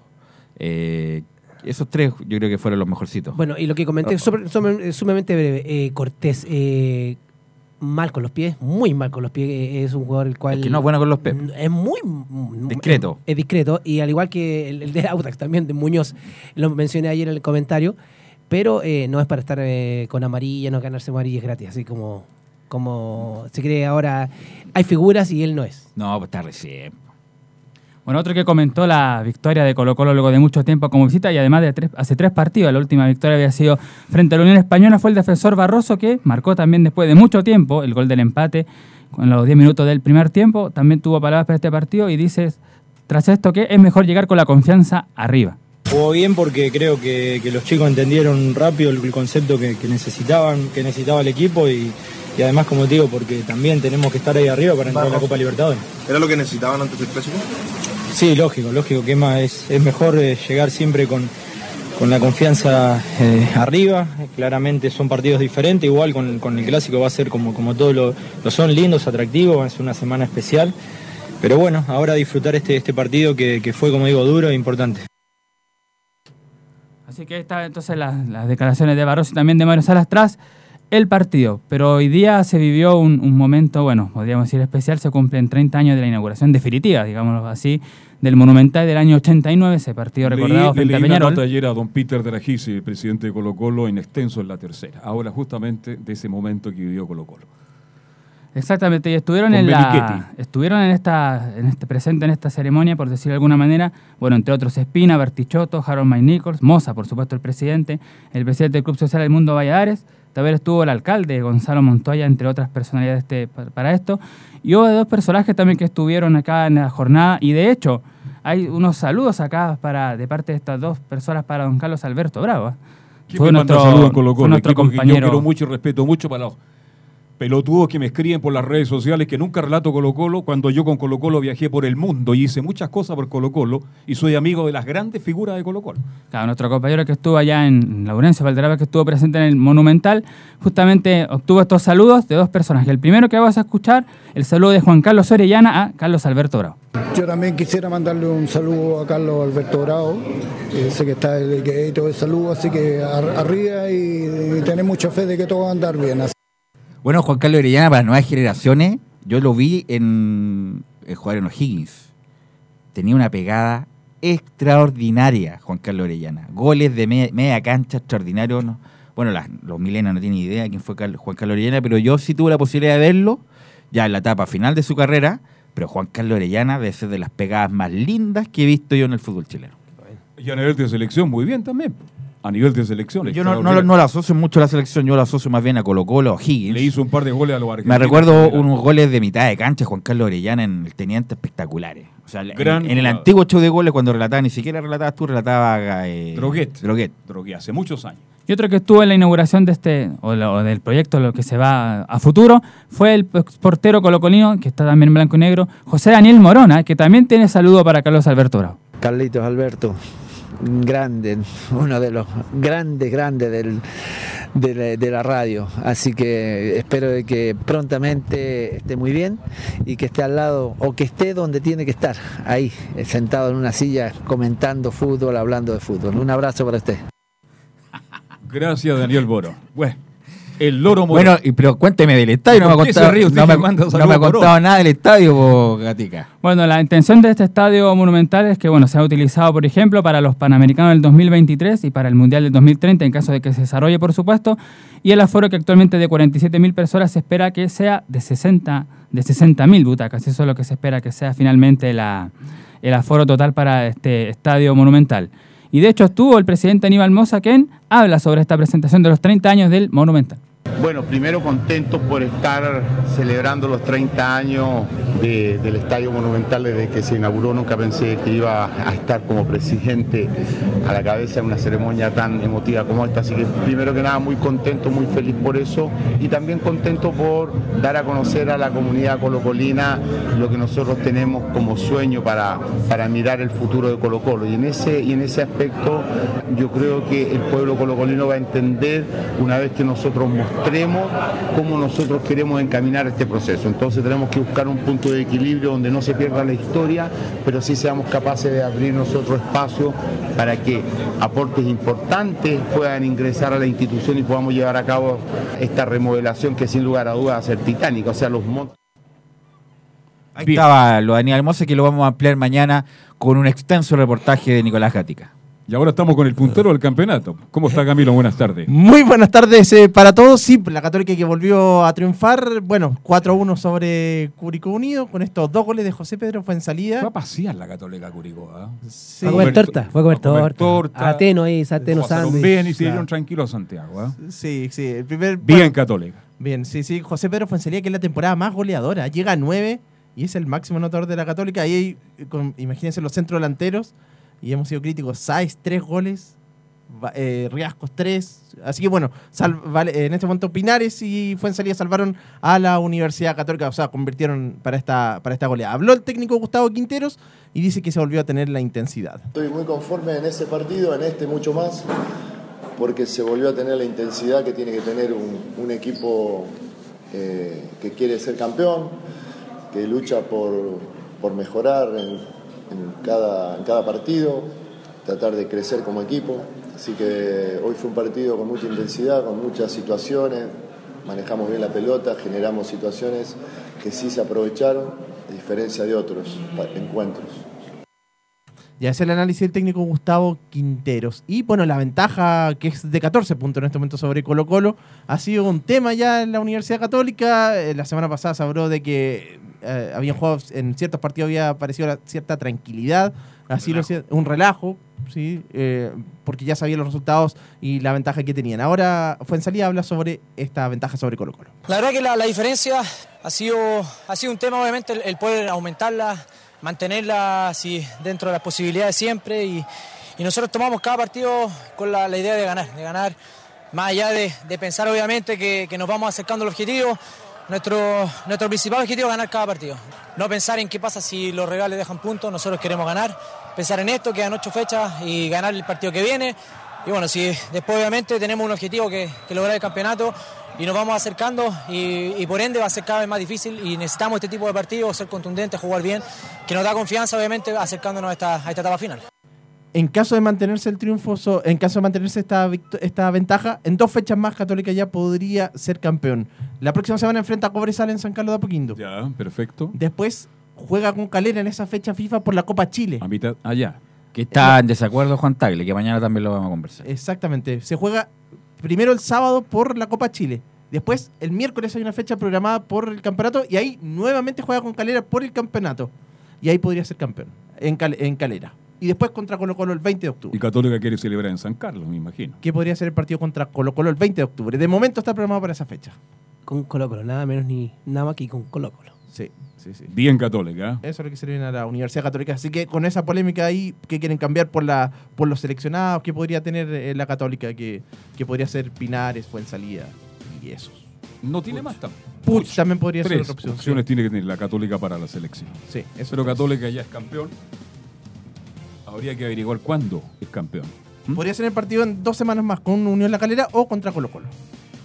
eh, esos tres yo creo que fueron los mejorcitos. Bueno, y lo que comenté eh, sumamente breve. Eh, Cortés, eh, mal con los pies, muy mal con los pies. eh, es un jugador el cual. Es que no es bueno con los pies. Es muy. Discreto. Es, es discreto. Y al igual que el, el de Audax también, de Muñoz, lo mencioné ayer en el comentario. Pero eh, no es para estar eh, con amarilla, no ganarse amarillas gratis, así como, como se cree ahora. Hay figuras y él no es. No, pues está recién. Bueno, otro que comentó la victoria de Colo Colo luego de mucho tiempo como visita y además de tres, hace tres partidos, la última victoria había sido frente a la Unión Española, fue el defensor Barroso que marcó también después de mucho tiempo el gol del empate con los 10 minutos del primer tiempo. También tuvo palabras para este partido y dice, tras esto, que es mejor llegar con la confianza arriba. Jugó bien porque creo que, los chicos entendieron rápido el, concepto que necesitaban, que necesitaba el equipo y, y además, como te digo, porque también tenemos que estar ahí arriba para entrar a la Copa Libertadores. ¿Era lo que necesitaban antes del clásico? Sí, lógico, lógico, que es, más, es, es mejor eh, llegar siempre con, con la confianza eh, arriba. Claramente son partidos diferentes, igual con, con el clásico va a ser como, como todos lo, lo son, lindos, atractivos, es una semana especial. Pero bueno, ahora disfrutar este, este partido que, que fue, como digo, duro e importante. Así que ahí está entonces las, las declaraciones de Barroso y también de Mario Salas tras el partido. Pero hoy día se vivió un, un momento, bueno, podríamos decir especial, se cumplen 30 años de la inauguración definitiva, digámoslo así, del Monumental del año 89, ese partido recordado Leí- frente le a leí una Peñarol. nota ayer a don Peter de la el presidente de Colo Colo, en extenso en la tercera. Ahora justamente de ese momento que vivió Colo Colo. Exactamente, y estuvieron en la estuvieron en esta en este presente en esta ceremonia, por decirlo de alguna manera, bueno, entre otros Espina, Bertichotto, Harold May Nichols, Moza, por supuesto, el presidente, el presidente del Club Social del Mundo Valladares, también estuvo el alcalde Gonzalo Montoya, entre otras personalidades este, pa- para esto, y hubo dos personajes también que estuvieron acá en la jornada, y de hecho, hay unos saludos acá para de parte de estas dos personas para don Carlos Alberto Bravo. ¿eh? ¿Quién me manda saludos en Colo fue nuestro que yo compañero. quiero mucho y respeto mucho para los pelotudos que me escriben por las redes sociales que nunca relato Colo Colo cuando yo con Colo Colo viajé por el mundo y hice muchas cosas por Colo Colo y soy amigo de las grandes figuras de Colo Colo. Claro, nuestro compañero que estuvo allá en Laurencio Valderrama, que estuvo presente en el Monumental, justamente obtuvo estos saludos de dos personas. El primero que vamos a escuchar, el saludo de Juan Carlos Orellana a Carlos Alberto Bravo. Yo también quisiera mandarle un saludo a Carlos Alberto Bravo, eh, sé que está el que todo el saludo, así que ar- arriba y, y tener mucha fe de que todo va a andar bien. Así- Bueno, Juan Carlos Orellana para nuevas generaciones, yo lo vi en, en jugar en O'Higgins. Tenía una pegada extraordinaria, Juan Carlos Orellana. Goles de me- media cancha extraordinarios. no- Bueno, las- los milenios no tienen idea de quién fue Juan Carlos Orellana, pero yo sí tuve la posibilidad de verlo ya en la etapa final de su carrera. Pero Juan Carlos Orellana debe ser de las pegadas más lindas que he visto yo en el fútbol chileno. Y a nivel de selección, muy bien también. A nivel de selección. Yo no, no, lo- no lo asocio mucho a la selección, yo lo asocio más bien a Colo Colo, a O'Higgins. Le hizo un par de goles a los argentinos. Me recuerdo unos goles de mitad de cancha, Juan Carlos Orellana en el Teniente espectaculares. O sea, en- Gran en, el antiguo show de goles, cuando relataba, ni siquiera relatabas tú, relataba eh, Droguet. Droguet. Droguet, hace muchos años. Y otro que estuvo en la inauguración de este, o, lo- o del proyecto, lo que se va a futuro, fue el portero colocolino, que está también en blanco y negro, José Daniel Morona, que también tiene saludo para Carlos Alberto Bravo. Carlitos Alberto, grande, uno de los grandes, grandes del, de, la, radio. Así que espero de que prontamente esté muy bien y que esté al lado, o que esté donde tiene que estar, ahí, eh, sentado en una silla comentando fútbol, hablando de fútbol. Un abrazo para usted. Gracias, Daniel Boro. El loro Moro. Bueno, y- pero cuénteme del estadio, no me ha ¿Por qué se contado, no me, no ha contado nada del estadio, po, Gatica. Bueno, la intención de este estadio monumental es que bueno, se ha utilizado, por ejemplo, para los Panamericanos del 2023 y para el Mundial del 2030, en caso de que se desarrolle, por supuesto. Y el aforo que actualmente de 47.000 personas se espera que sea de 60 de 60.000 butacas. Eso es lo que se espera que sea finalmente la, el aforo total para este estadio monumental. Y de hecho estuvo el presidente Aníbal Mosa, quien habla sobre esta presentación de los 30 años del monumental. Bueno, primero contentos por estar celebrando los 30 años de- del Estadio Monumental desde que se inauguró. Nunca pensé que iba a estar como presidente a la cabeza de una ceremonia tan emotiva como esta. Así que primero que nada muy contento, muy feliz por eso y también contento por dar a conocer a la comunidad colocolina lo que nosotros tenemos como sueño para, para mirar el futuro de Colo Colo. Y en, ese, y en ese aspecto yo creo que el pueblo colocolino va a entender una vez que nosotros mostremos cómo nosotros queremos encaminar este proceso. Entonces tenemos que buscar un punto de equilibrio donde no se pierda la historia, pero sí seamos capaces de abrir nosotros espacio para que aportes importantes puedan ingresar a la institución y podamos llevar a cabo esta remodelación que sin lugar a dudas va a ser titánica. O sea, los montos Ahí estaba lo de Aníbal Mosa, que lo vamos a ampliar mañana con un extenso reportaje de Nicolás Gatica. Y ahora estamos con el puntero del campeonato. ¿Cómo está Camilo? Buenas tardes. Muy buenas tardes eh, para todos. Sí, la Católica que volvió a triunfar. Bueno, 4-1 sobre Curicó Unido con estos dos goles de José Pedro fue en salida. Fue a pasear la Católica Curicó. ¿ah? Sí. Fue a comer torta, fue a comer torta. torta. Ateno ahí, Ateno sándwich. bien y se dieron Claro. tranquilos a Santiago. ¿ah? Sí, sí. El primer, Bien bueno, Católica. Bien, sí, sí. José Pedro Fuensalía, que es la temporada más goleadora. Llega a 9 y es el máximo anotador de la Católica. Ahí, eh, con- imagínense los centros delanteros. Y hemos sido críticos. Sáez, 3 goles. Eh, Riascos, 3. Así que bueno, vale, en este momento Pinares y Fuensalía salvaron a la Universidad Católica. O sea, convirtieron para esta, para esta goleada. Habló el técnico Gustavo Quinteros y dice que se volvió a tener la intensidad. Estoy muy conforme en ese partido, en este mucho más, porque se volvió a tener la intensidad que tiene que tener un, equipo eh, que quiere ser campeón, que lucha por, por mejorar en cada, en cada partido, tratar de crecer como equipo. Así que hoy fue un partido con mucha intensidad, con muchas situaciones, manejamos bien la pelota, generamos situaciones que sí se aprovecharon, a diferencia de otros encuentros. Ya es el análisis del técnico Gustavo Quinteros. Y bueno, la ventaja que es de 14 puntos en este momento sobre Colo Colo ha sido un tema ya en la Universidad Católica. Eh, La semana pasada se habló de que eh, habían jugado en ciertos partidos había aparecido la- cierta tranquilidad. Así lo hacía- un relajo, sí, eh, porque ya sabían los resultados y la ventaja que tenían. Ahora Fuensalía habla sobre esta ventaja sobre Colo Colo. La verdad que la, la diferencia ha sido, ha sido un tema, obviamente, el, el poder aumentarla, mantenerla así dentro de las posibilidades siempre. Y, y nosotros tomamos cada partido con la, la idea de ganar, de ganar, más allá de, de pensar, obviamente, que, que nos vamos acercando al objetivo. Nuestro, nuestro principal objetivo es ganar cada partido. No pensar en qué pasa si los rivales dejan puntos, nosotros queremos ganar. Pensar en esto, quedan ocho fechas y ganar el partido que viene. Y bueno, si después obviamente tenemos un objetivo que, que lograr el campeonato y nos vamos acercando y, y por ende va a ser cada vez más difícil y necesitamos este tipo de partidos, ser contundentes, jugar bien, que nos da confianza obviamente acercándonos a esta, a esta etapa final. En caso de mantenerse el triunfo, so- en caso de mantenerse esta, esta ventaja, en dos fechas más Católica ya podría ser campeón. La próxima semana enfrenta a Cobresal en San Carlos de Apoquindo. Ya, perfecto. Después juega con Calera en esa fecha FIFA por la Copa Chile. A mitad, allá. Que está en desacuerdo Juan Tagle, que mañana también lo vamos a conversar. Exactamente. Se juega primero el sábado por la Copa Chile. Después, el miércoles hay una fecha programada por el campeonato y ahí nuevamente juega con Calera por el campeonato. Y ahí podría ser campeón, en, Cal- en Calera. Y después contra Colo Colo el 20 de octubre. Y Católica quiere celebrar en San Carlos, me imagino. Que podría ser el partido contra Colo Colo el 20 de octubre. De momento está programado para esa fecha. Con Colo Colo, nada menos ni nada más que con Colo Colo. Sí, sí, sí. Bien Católica. ¿eh? Eso es lo que se le viene a la Universidad Católica. Así que con esa polémica ahí, que quieren cambiar por la por los seleccionados? que podría tener eh, la Católica? Que, que podría ser Pinares, Fuensalida y esos. No tiene más tampoco. Puch también podría ser Tres otra opción. opciones tiene que tener la Católica para la selección. Sí, eso Pero es. Católica ya es campeón. Habría que averiguar cuándo es campeón. sí. Podría ser el partido en dos semanas más con Unión La Calera o contra Colo Colo.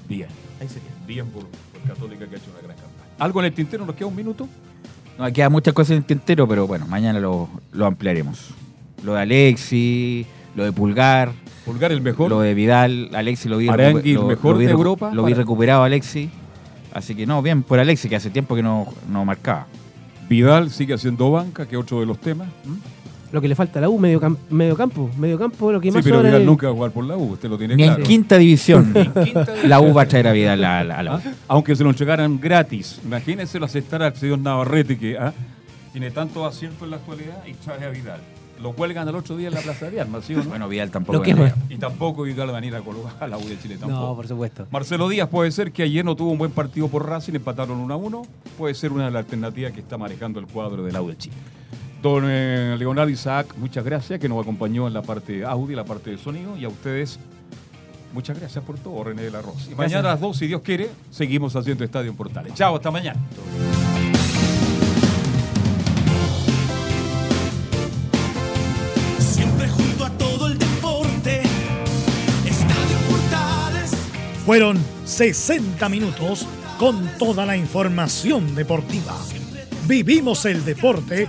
Bien. Ahí sería. Bien por, por Católica que ha hecho una gran campaña. ¿Algo en el tintero? ¿Nos queda un minuto? No, quedan muchas cosas en el tintero, pero bueno, mañana lo, lo ampliaremos. Lo de Alexi, lo de Pulgar. Pulgar el mejor. Lo de Vidal, Alexi lo vi, Arangui, el mejor lo vi de Europa. Lo vi Para- recuperado Alexi. Así que no, bien por Alexi, que hace tiempo que no, no marcaba. Vidal sigue haciendo banca, que es otro de los temas. Lo que le falta a la U, medio, cam- medio campo. Medio campo, lo que Sí, más pero Vidal es- nunca va a jugar por la U, usted lo tiene Ni claro. en quinta división Ni en quinta la U va a traer a Vidal a, la- a la U. ¿Ah? Aunque se lo entregaran gratis. Imagínense lo aceptar al señor Navarrete que ah, tiene tanto acierto en la actualidad y trae a Vidal. lo cuelgan al otro día en la Plaza de Armas, ¿sí o no? Bueno, Vidal tampoco Lo. Y tampoco Vidal va a venir a colocar a la U de Chile tampoco. No, por supuesto. Marcelo Díaz puede ser que ayer no tuvo un buen partido por Racing, empataron 1 a 1. Puede ser una de las alternativas que está manejando el cuadro del AU de Chile. Don eh, Leonardo Isaac, muchas gracias, que nos acompañó en la parte audio, la parte de sonido. Y a ustedes, muchas gracias por todo, René de la Rosa. Y Gracias. mañana a las 2, si Dios quiere, seguimos haciendo Estadio en Portales. Chao, hasta mañana. Siempre junto a todo el deporte. Estadio Portales. Fueron 60 minutos con toda la información deportiva. Vivimos el deporte